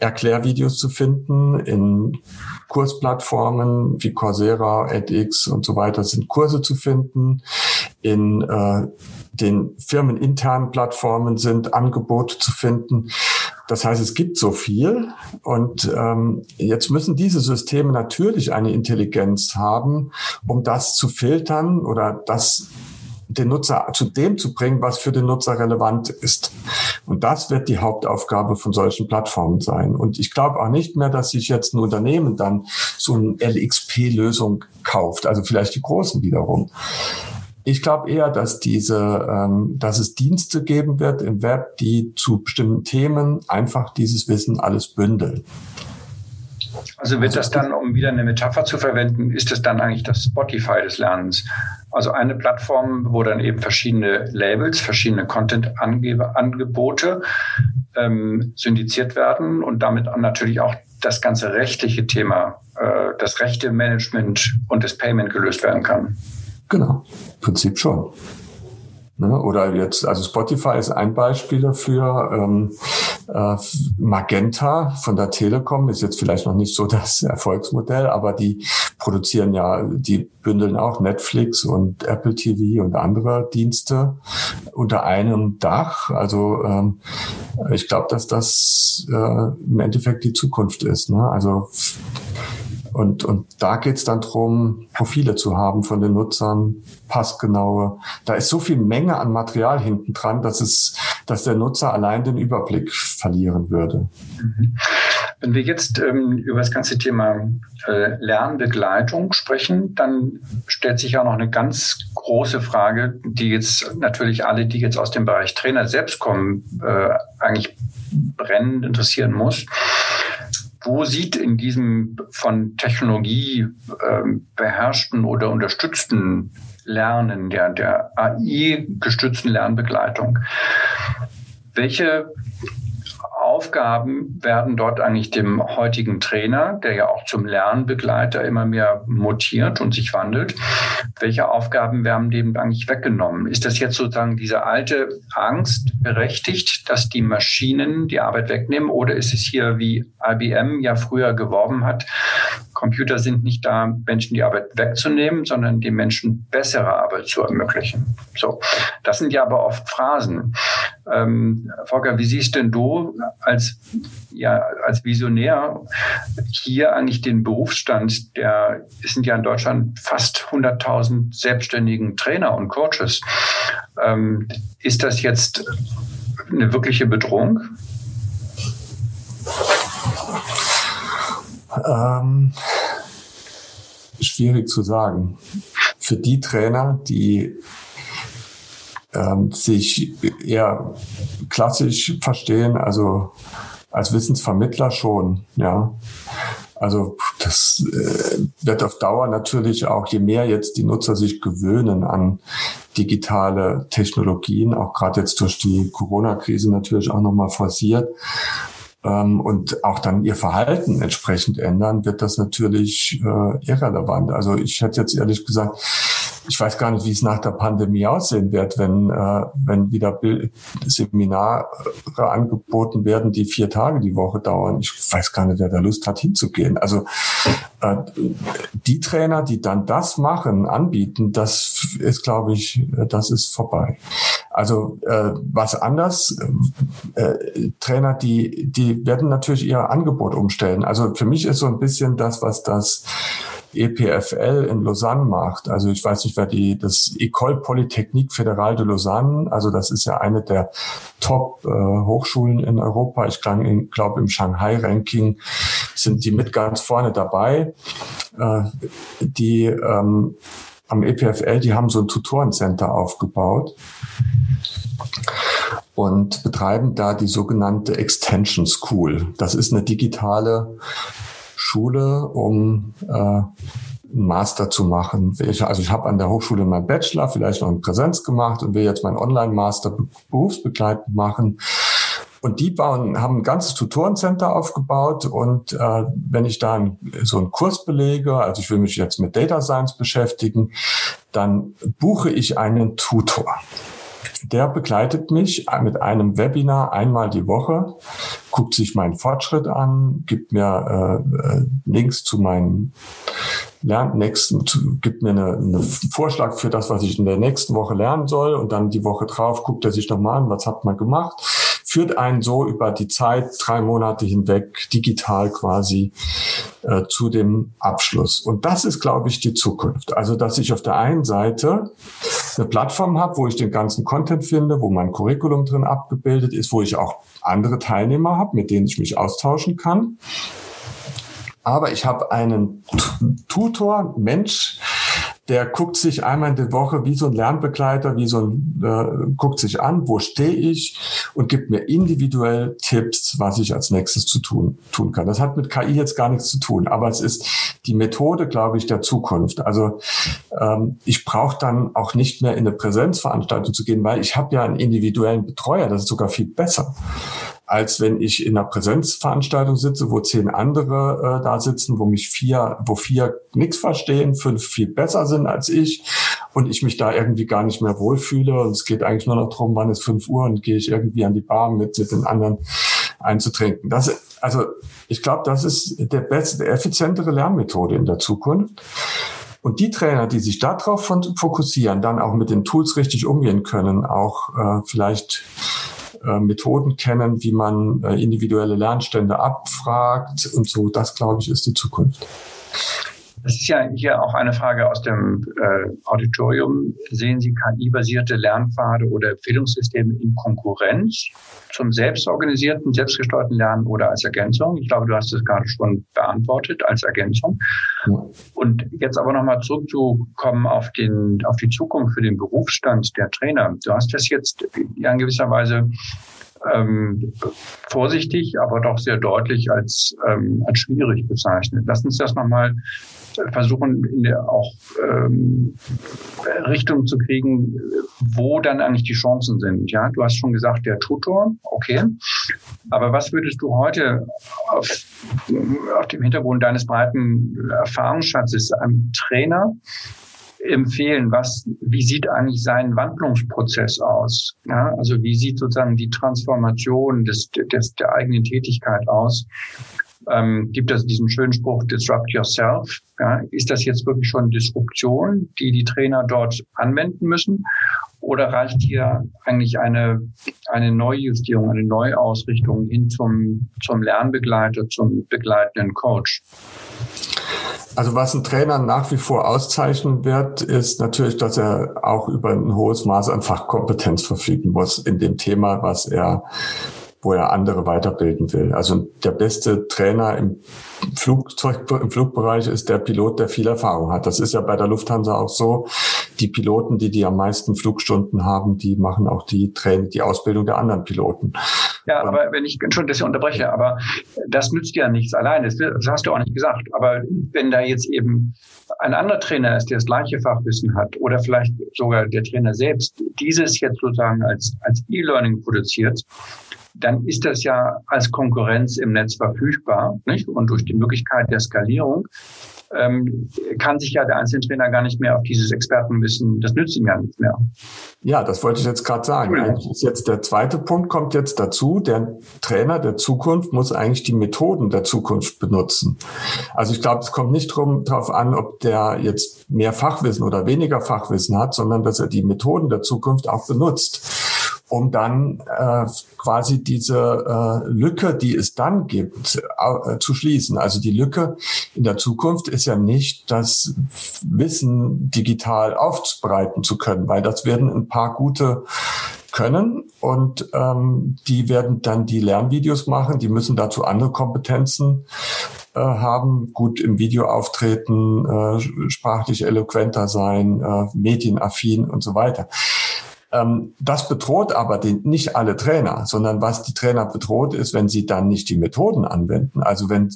Erklärvideos zu finden. In Kursplattformen wie Coursera, edX und so weiter sind Kurse zu finden. In äh, den firmeninternen Plattformen sind Angebote zu finden. Das heißt, es gibt so viel und ähm, jetzt müssen diese Systeme natürlich eine Intelligenz haben, um das zu filtern oder das den Nutzer zu dem zu bringen, was für den Nutzer relevant ist. Und das wird die Hauptaufgabe von solchen Plattformen sein. Und ich glaube auch nicht mehr, dass sich jetzt ein Unternehmen dann so eine LXP-Lösung kauft, also vielleicht die Großen wiederum. Ich glaube eher, dass diese, ähm, dass es Dienste geben wird im Web, die zu bestimmten Themen einfach dieses Wissen alles bündeln. Also wird das dann, um wieder eine Metapher zu verwenden, ist das dann eigentlich das Spotify des Lernens? Also eine Plattform, wo dann eben verschiedene Labels, verschiedene Content-Angebote ähm, syndiziert werden und damit natürlich auch das ganze rechtliche Thema, äh, das rechte Management und das Payment gelöst werden kann. Genau, im Prinzip schon. Ne? Oder jetzt, also Spotify ist ein Beispiel dafür. Ähm, äh, Magenta von der Telekom ist jetzt vielleicht noch nicht so das *laughs* Erfolgsmodell, aber die produzieren ja, die bündeln auch Netflix und Apple TV und andere Dienste unter einem Dach. Also ähm, ich glaube, dass das äh, im Endeffekt die Zukunft ist. Ne? Also und, und da geht's dann drum, Profile zu haben von den Nutzern, passgenaue. Da ist so viel Menge an Material hinten dran, dass es, dass der Nutzer allein den Überblick verlieren würde. Mhm. Wenn wir jetzt ähm, über das ganze Thema äh, Lernbegleitung sprechen, dann stellt sich ja noch eine ganz große Frage, die jetzt natürlich alle, die jetzt aus dem Bereich Trainer selbst kommen, äh, eigentlich brennend interessieren muss wo sieht in diesem von Technologie ähm, beherrschten oder unterstützten Lernen, der, der AI-gestützten Lernbegleitung, welche Aufgaben werden dort eigentlich dem heutigen Trainer, der ja auch zum Lernbegleiter immer mehr mutiert und sich wandelt, welche Aufgaben werden dem eigentlich weggenommen? Ist das jetzt sozusagen diese alte Angst berechtigt, dass die Maschinen die Arbeit wegnehmen oder ist es hier, wie IBM ja früher geworben hat, Computer sind nicht da, Menschen die Arbeit wegzunehmen, sondern den Menschen bessere Arbeit zu ermöglichen. So, das sind ja aber oft Phrasen. Ähm, Volker, wie siehst denn du als, ja, als Visionär hier eigentlich den Berufsstand der, es sind ja in Deutschland fast 100.000 selbstständigen Trainer und Coaches. Ähm, ist das jetzt eine wirkliche Bedrohung? Ähm, schwierig zu sagen. Für die Trainer, die ähm, sich eher klassisch verstehen, also als Wissensvermittler schon, ja. Also das äh, wird auf Dauer natürlich auch, je mehr jetzt die Nutzer sich gewöhnen an digitale Technologien, auch gerade jetzt durch die Corona-Krise natürlich auch nochmal forciert, ähm, und auch dann ihr Verhalten entsprechend ändern, wird das natürlich äh, irrelevant. Also ich hätte jetzt ehrlich gesagt, ich weiß gar nicht, wie es nach der Pandemie aussehen wird, wenn, äh, wenn wieder Seminare angeboten werden, die vier Tage die Woche dauern. Ich weiß gar nicht, wer da Lust hat, hinzugehen. Also äh, die Trainer, die dann das machen, anbieten, das ist, glaube ich, das ist vorbei. Also äh, was anders, äh, Trainer, die, die werden natürlich ihr Angebot umstellen. Also für mich ist so ein bisschen das, was das EPFL in Lausanne macht. Also ich weiß nicht, wer die, das École Polytechnique Fédérale de Lausanne, also das ist ja eine der Top-Hochschulen äh, in Europa. Ich glaube, im Shanghai-Ranking sind die mit ganz vorne dabei. Äh, die ähm, am EPFL, die haben so ein Tutorencenter aufgebaut und betreiben da die sogenannte Extension School. Das ist eine digitale Schule, um äh, einen Master zu machen. Ich, also ich habe an der Hochschule meinen Bachelor, vielleicht noch in Präsenz gemacht und will jetzt meinen Online-Master berufsbegleitend machen. Und die bauen, haben ein ganzes Tutorencenter aufgebaut und äh, wenn ich da so einen Kurs belege, also ich will mich jetzt mit Data Science beschäftigen, dann buche ich einen Tutor. Der begleitet mich mit einem Webinar einmal die Woche, guckt sich meinen Fortschritt an, gibt mir äh, äh Links zu meinen lernt nächsten, gibt mir eine, einen Vorschlag für das, was ich in der nächsten Woche lernen soll. Und dann die Woche drauf guckt er sich nochmal an, was hat man gemacht, führt einen so über die Zeit, drei Monate hinweg, digital quasi äh, zu dem Abschluss. Und das ist, glaube ich, die Zukunft. Also, dass ich auf der einen Seite eine Plattform habe, wo ich den ganzen Content finde, wo mein Curriculum drin abgebildet ist, wo ich auch andere Teilnehmer habe, mit denen ich mich austauschen kann aber ich habe einen Tutor, Mensch, der guckt sich einmal in der Woche wie so ein Lernbegleiter, wie so ein, äh, guckt sich an, wo stehe ich und gibt mir individuell Tipps, was ich als nächstes zu tun, tun kann. Das hat mit KI jetzt gar nichts zu tun, aber es ist die Methode, glaube ich, der Zukunft. Also ähm, ich brauche dann auch nicht mehr in eine Präsenzveranstaltung zu gehen, weil ich habe ja einen individuellen Betreuer, das ist sogar viel besser als wenn ich in einer Präsenzveranstaltung sitze, wo zehn andere äh, da sitzen, wo mich vier, wo vier nichts verstehen, fünf viel besser sind als ich und ich mich da irgendwie gar nicht mehr wohlfühle. Und es geht eigentlich nur noch darum, wann ist fünf Uhr und gehe ich irgendwie an die Bar mit, mit den anderen einzutrinken. Das, also ich glaube, das ist der beste, der effizientere Lernmethode in der Zukunft. Und die Trainer, die sich darauf fokussieren, dann auch mit den Tools richtig umgehen können, auch äh, vielleicht äh, Methoden kennen, wie man äh, individuelle Lernstände abfragt und so. Das, glaube ich, ist die Zukunft. Das ist ja hier auch eine Frage aus dem äh, Auditorium. Sehen Sie KI-basierte Lernpfade oder Empfehlungssysteme in Konkurrenz zum selbstorganisierten, selbstgesteuerten Lernen oder als Ergänzung? Ich glaube, du hast es gerade schon beantwortet als Ergänzung. Ja. Und jetzt aber nochmal zurückzukommen auf, den, auf die Zukunft für den Berufsstand der Trainer. Du hast das jetzt ja in gewisser Weise ähm, vorsichtig, aber doch sehr deutlich als, ähm, als schwierig bezeichnet. Lass uns das nochmal versuchen, in der auch ähm, Richtung zu kriegen, wo dann eigentlich die Chancen sind. Ja, du hast schon gesagt, der Tutor, okay. Aber was würdest du heute auf, auf dem Hintergrund deines breiten Erfahrungsschatzes einem Trainer empfehlen? Was, wie sieht eigentlich sein Wandlungsprozess aus? Ja, also wie sieht sozusagen die Transformation des, des, der eigenen Tätigkeit aus? Ähm, gibt es diesen schönen Spruch Disrupt Yourself. Ja, ist das jetzt wirklich schon Disruption, die die Trainer dort anwenden müssen? Oder reicht hier eigentlich eine, eine Neujustierung, eine Neuausrichtung hin zum, zum Lernbegleiter, zum begleitenden Coach? Also was ein Trainer nach wie vor auszeichnen wird, ist natürlich, dass er auch über ein hohes Maß an Fachkompetenz verfügen muss in dem Thema, was er wo er andere weiterbilden will. Also der beste Trainer im Flugzeug, im Flugbereich ist der Pilot, der viel Erfahrung hat. Das ist ja bei der Lufthansa auch so. Die Piloten, die die am meisten Flugstunden haben, die machen auch die Training, die Ausbildung der anderen Piloten. Ja, Und aber wenn ich schon das hier unterbreche, aber das nützt ja nichts allein. Das, das hast du auch nicht gesagt. Aber wenn da jetzt eben ein anderer Trainer ist, der das gleiche Fachwissen hat oder vielleicht sogar der Trainer selbst dieses jetzt sozusagen als, als E-Learning produziert, dann ist das ja als Konkurrenz im Netz verfügbar. Nicht? Und durch die Möglichkeit der Skalierung ähm, kann sich ja der Einzeltrainer gar nicht mehr auf dieses Expertenwissen, das nützt ihm ja nicht mehr. Ja, das wollte ich jetzt gerade sagen. Eigentlich ist jetzt der zweite Punkt kommt jetzt dazu. Der Trainer der Zukunft muss eigentlich die Methoden der Zukunft benutzen. Also ich glaube, es kommt nicht drum, darauf an, ob der jetzt mehr Fachwissen oder weniger Fachwissen hat, sondern dass er die Methoden der Zukunft auch benutzt um dann äh, quasi diese äh, Lücke, die es dann gibt, äh, zu schließen. Also die Lücke in der Zukunft ist ja nicht das Wissen digital aufbreiten zu können, weil das werden ein paar gute können und ähm, die werden dann die Lernvideos machen, die müssen dazu andere Kompetenzen äh, haben, gut im Video auftreten, äh, sprachlich eloquenter sein, äh, medienaffin und so weiter. Ähm, das bedroht aber den, nicht alle Trainer, sondern was die Trainer bedroht ist, wenn sie dann nicht die Methoden anwenden. Also wenn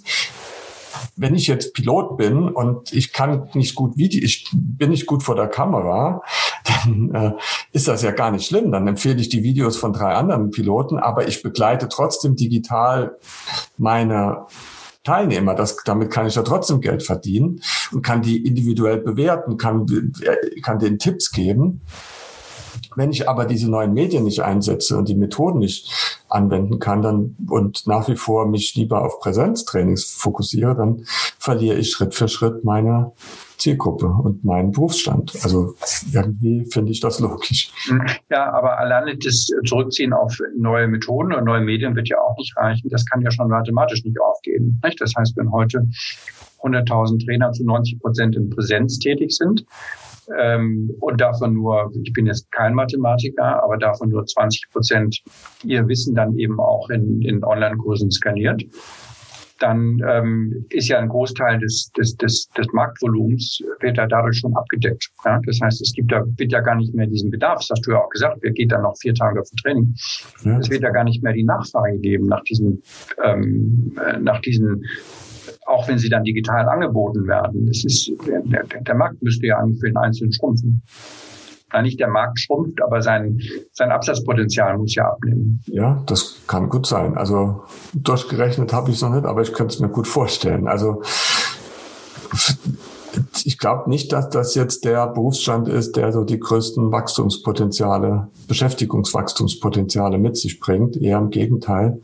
wenn ich jetzt Pilot bin und ich kann nicht gut Video, ich bin nicht gut vor der Kamera, *laughs* dann äh, ist das ja gar nicht schlimm. Dann empfehle ich die Videos von drei anderen Piloten, aber ich begleite trotzdem digital meine Teilnehmer. Das, damit kann ich ja trotzdem Geld verdienen und kann die individuell bewerten, kann, äh, kann denen Tipps geben. Wenn ich aber diese neuen Medien nicht einsetze und die Methoden nicht anwenden kann dann und nach wie vor mich lieber auf Präsenztrainings fokussiere, dann verliere ich Schritt für Schritt meine Zielgruppe und meinen Berufsstand. Also irgendwie finde ich das logisch. Ja, aber alleine das Zurückziehen auf neue Methoden und neue Medien wird ja auch nicht reichen. Das kann ja schon mathematisch nicht aufgehen. Nicht? Das heißt, wenn heute 100.000 Trainer zu 90 Prozent in Präsenz tätig sind, ähm, und davon nur, ich bin jetzt kein Mathematiker, aber davon nur 20 Prozent ihr Wissen dann eben auch in, in Online-Kursen skaliert, dann ähm, ist ja ein Großteil des, des, des, des Marktvolumens wird ja dadurch schon abgedeckt. Ja? Das heißt, es gibt da wird ja gar nicht mehr diesen Bedarf. Das hast du ja auch gesagt. Wer geht dann noch vier Tage für Training? Ja. Es wird ja gar nicht mehr die Nachfrage geben nach diesen ähm, äh, nach diesen auch wenn sie dann digital angeboten werden. Das ist, der, der Markt müsste ja für den Einzelnen schrumpfen. Na, nicht der Markt schrumpft, aber sein, sein Absatzpotenzial muss ja abnehmen. Ja, das kann gut sein. Also durchgerechnet habe ich es noch nicht, aber ich könnte es mir gut vorstellen. Also ich glaube nicht, dass das jetzt der Berufsstand ist, der so die größten Wachstumspotenziale, Beschäftigungswachstumspotenziale mit sich bringt. Eher im Gegenteil.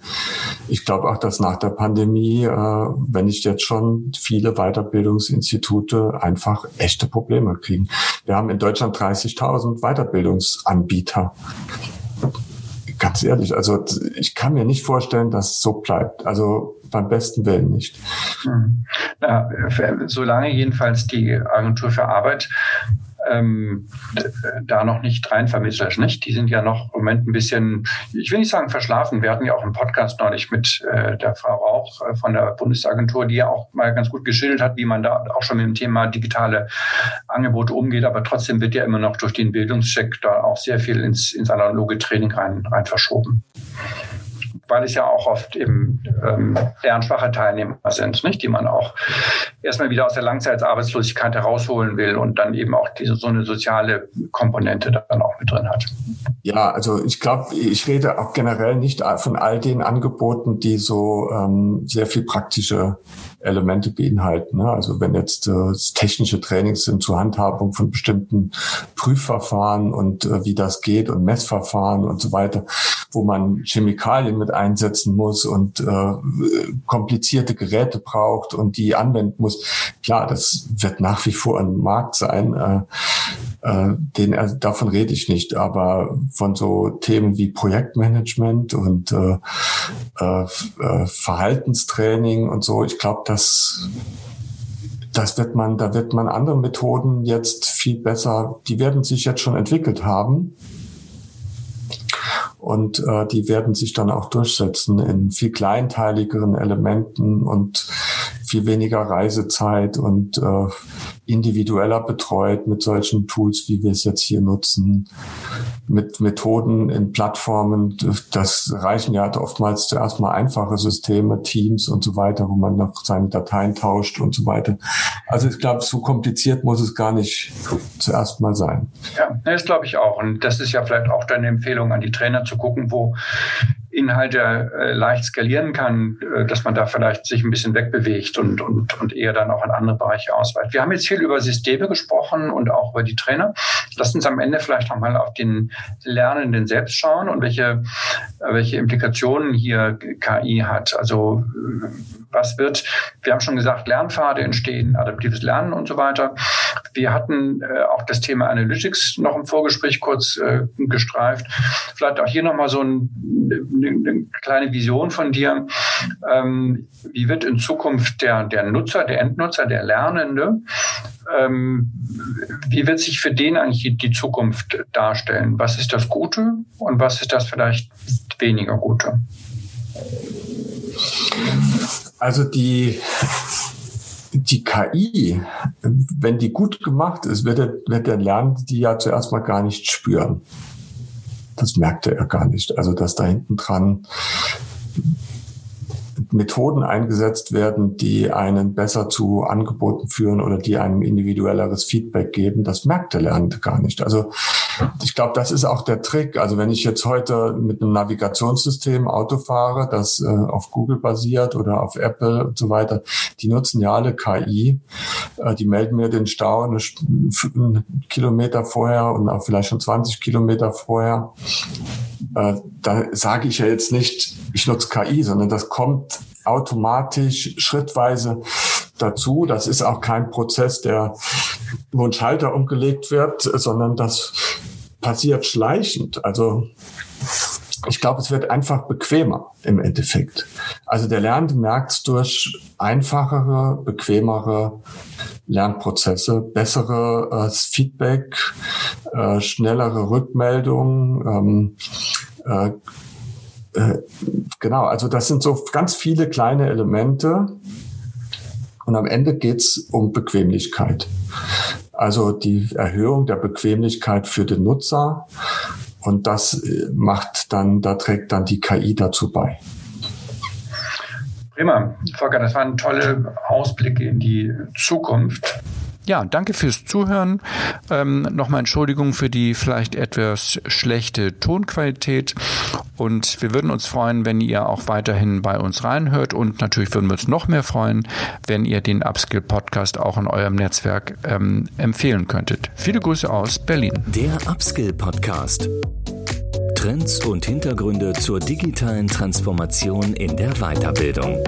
Ich glaube auch, dass nach der Pandemie, äh, wenn nicht jetzt schon viele Weiterbildungsinstitute einfach echte Probleme kriegen. Wir haben in Deutschland 30.000 Weiterbildungsanbieter ganz ehrlich, also ich kann mir nicht vorstellen, dass es so bleibt. Also beim besten Willen nicht. Hm. Ja, solange jedenfalls die Agentur für Arbeit ähm, da noch nicht rein vermittelt. Nicht? Die sind ja noch im Moment ein bisschen, ich will nicht sagen verschlafen. Wir hatten ja auch einen Podcast neulich mit äh, der Frau Rauch äh, von der Bundesagentur, die ja auch mal ganz gut geschildert hat, wie man da auch schon mit dem Thema digitale Angebote umgeht. Aber trotzdem wird ja immer noch durch den Bildungscheck da auch sehr viel ins, ins analoge Training rein, rein verschoben. Weil es ja auch oft eben ähm, lernschwache Teilnehmer sind, nicht? die man auch erstmal wieder aus der Langzeitarbeitslosigkeit herausholen will und dann eben auch diese, so eine soziale Komponente dann auch mit drin hat. Ja, also ich glaube, ich rede auch generell nicht von all den Angeboten, die so ähm, sehr viel praktische Elemente beinhalten. Ne? Also wenn jetzt äh, technische Trainings sind zur Handhabung von bestimmten Prüfverfahren und äh, wie das geht und Messverfahren und so weiter, wo man Chemikalien mit einsetzen muss und äh, komplizierte Geräte braucht und die anwenden muss. Klar, das wird nach wie vor ein Markt sein. Äh, äh, den, also davon rede ich nicht, aber von so Themen wie Projektmanagement und äh, äh, äh Verhaltenstraining und so, ich glaube, das das wird man, da wird man andere Methoden jetzt viel besser, die werden sich jetzt schon entwickelt haben. Und äh, die werden sich dann auch durchsetzen in viel kleinteiligeren Elementen und viel weniger Reisezeit und äh, individueller betreut mit solchen Tools, wie wir es jetzt hier nutzen, mit Methoden in Plattformen. Das reichen ja oftmals zuerst mal einfache Systeme, Teams und so weiter, wo man noch seine Dateien tauscht und so weiter. Also ich glaube, so kompliziert muss es gar nicht zuerst mal sein. Ja, das glaube ich auch. Und das ist ja vielleicht auch deine Empfehlung an die Trainer zu gucken, wo Inhalte äh, leicht skalieren kann, äh, dass man da vielleicht sich ein bisschen wegbewegt und, und, und eher dann auch in andere Bereiche ausweitet. Wir haben jetzt viel über Systeme gesprochen und auch über die Trainer. Lass uns am Ende vielleicht nochmal auf den Lernenden selbst schauen und welche, welche Implikationen hier KI hat. Also was wird, wir haben schon gesagt, Lernpfade entstehen, adaptives Lernen und so weiter. Wir hatten äh, auch das Thema Analytics noch im Vorgespräch kurz äh, gestreift. Vielleicht auch hier nochmal so ein, eine kleine Vision von dir. Ähm, wie wird in Zukunft der, der Nutzer, der Endnutzer, der Lernende, ähm, wie wird sich für den eigentlich die Zukunft darstellen? Was ist das Gute und was ist das vielleicht weniger Gute? Also die, die KI, wenn die gut gemacht ist, wird der, wird der Lernende die ja zuerst mal gar nicht spüren. Das merkte er gar nicht. Also, dass da hinten dran Methoden eingesetzt werden, die einen besser zu Angeboten führen oder die einem individuelleres Feedback geben, das merkt der Lernende gar nicht. Also ich glaube, das ist auch der Trick. Also wenn ich jetzt heute mit einem Navigationssystem Auto fahre, das äh, auf Google basiert oder auf Apple und so weiter, die nutzen ja alle KI. Äh, die melden mir den Stau eine, einen Kilometer vorher und auch vielleicht schon 20 Kilometer vorher. Äh, da sage ich ja jetzt nicht, ich nutze KI, sondern das kommt automatisch schrittweise dazu. Das ist auch kein Prozess, der wo ein Schalter umgelegt wird, sondern das passiert schleichend. Also ich glaube, es wird einfach bequemer im Endeffekt. Also der Lernende merkt es durch einfachere, bequemere Lernprozesse, bessere äh, Feedback, äh, schnellere Rückmeldungen. Ähm, äh, äh, genau, also das sind so ganz viele kleine Elemente. Und am Ende geht's um Bequemlichkeit. Also die Erhöhung der Bequemlichkeit für den Nutzer. Und das äh, macht dann, da trägt dann die KI dazu bei. Prima. Volker, das waren tolle Ausblicke in die Zukunft. Ja, danke fürs Zuhören. Ähm, Nochmal Entschuldigung für die vielleicht etwas schlechte Tonqualität. Und wir würden uns freuen, wenn ihr auch weiterhin bei uns reinhört. Und natürlich würden wir uns noch mehr freuen, wenn ihr den Upskill Podcast auch in eurem Netzwerk ähm, empfehlen könntet. Viele Grüße aus Berlin. Der Upskill Podcast. Trends und Hintergründe zur digitalen Transformation in der Weiterbildung.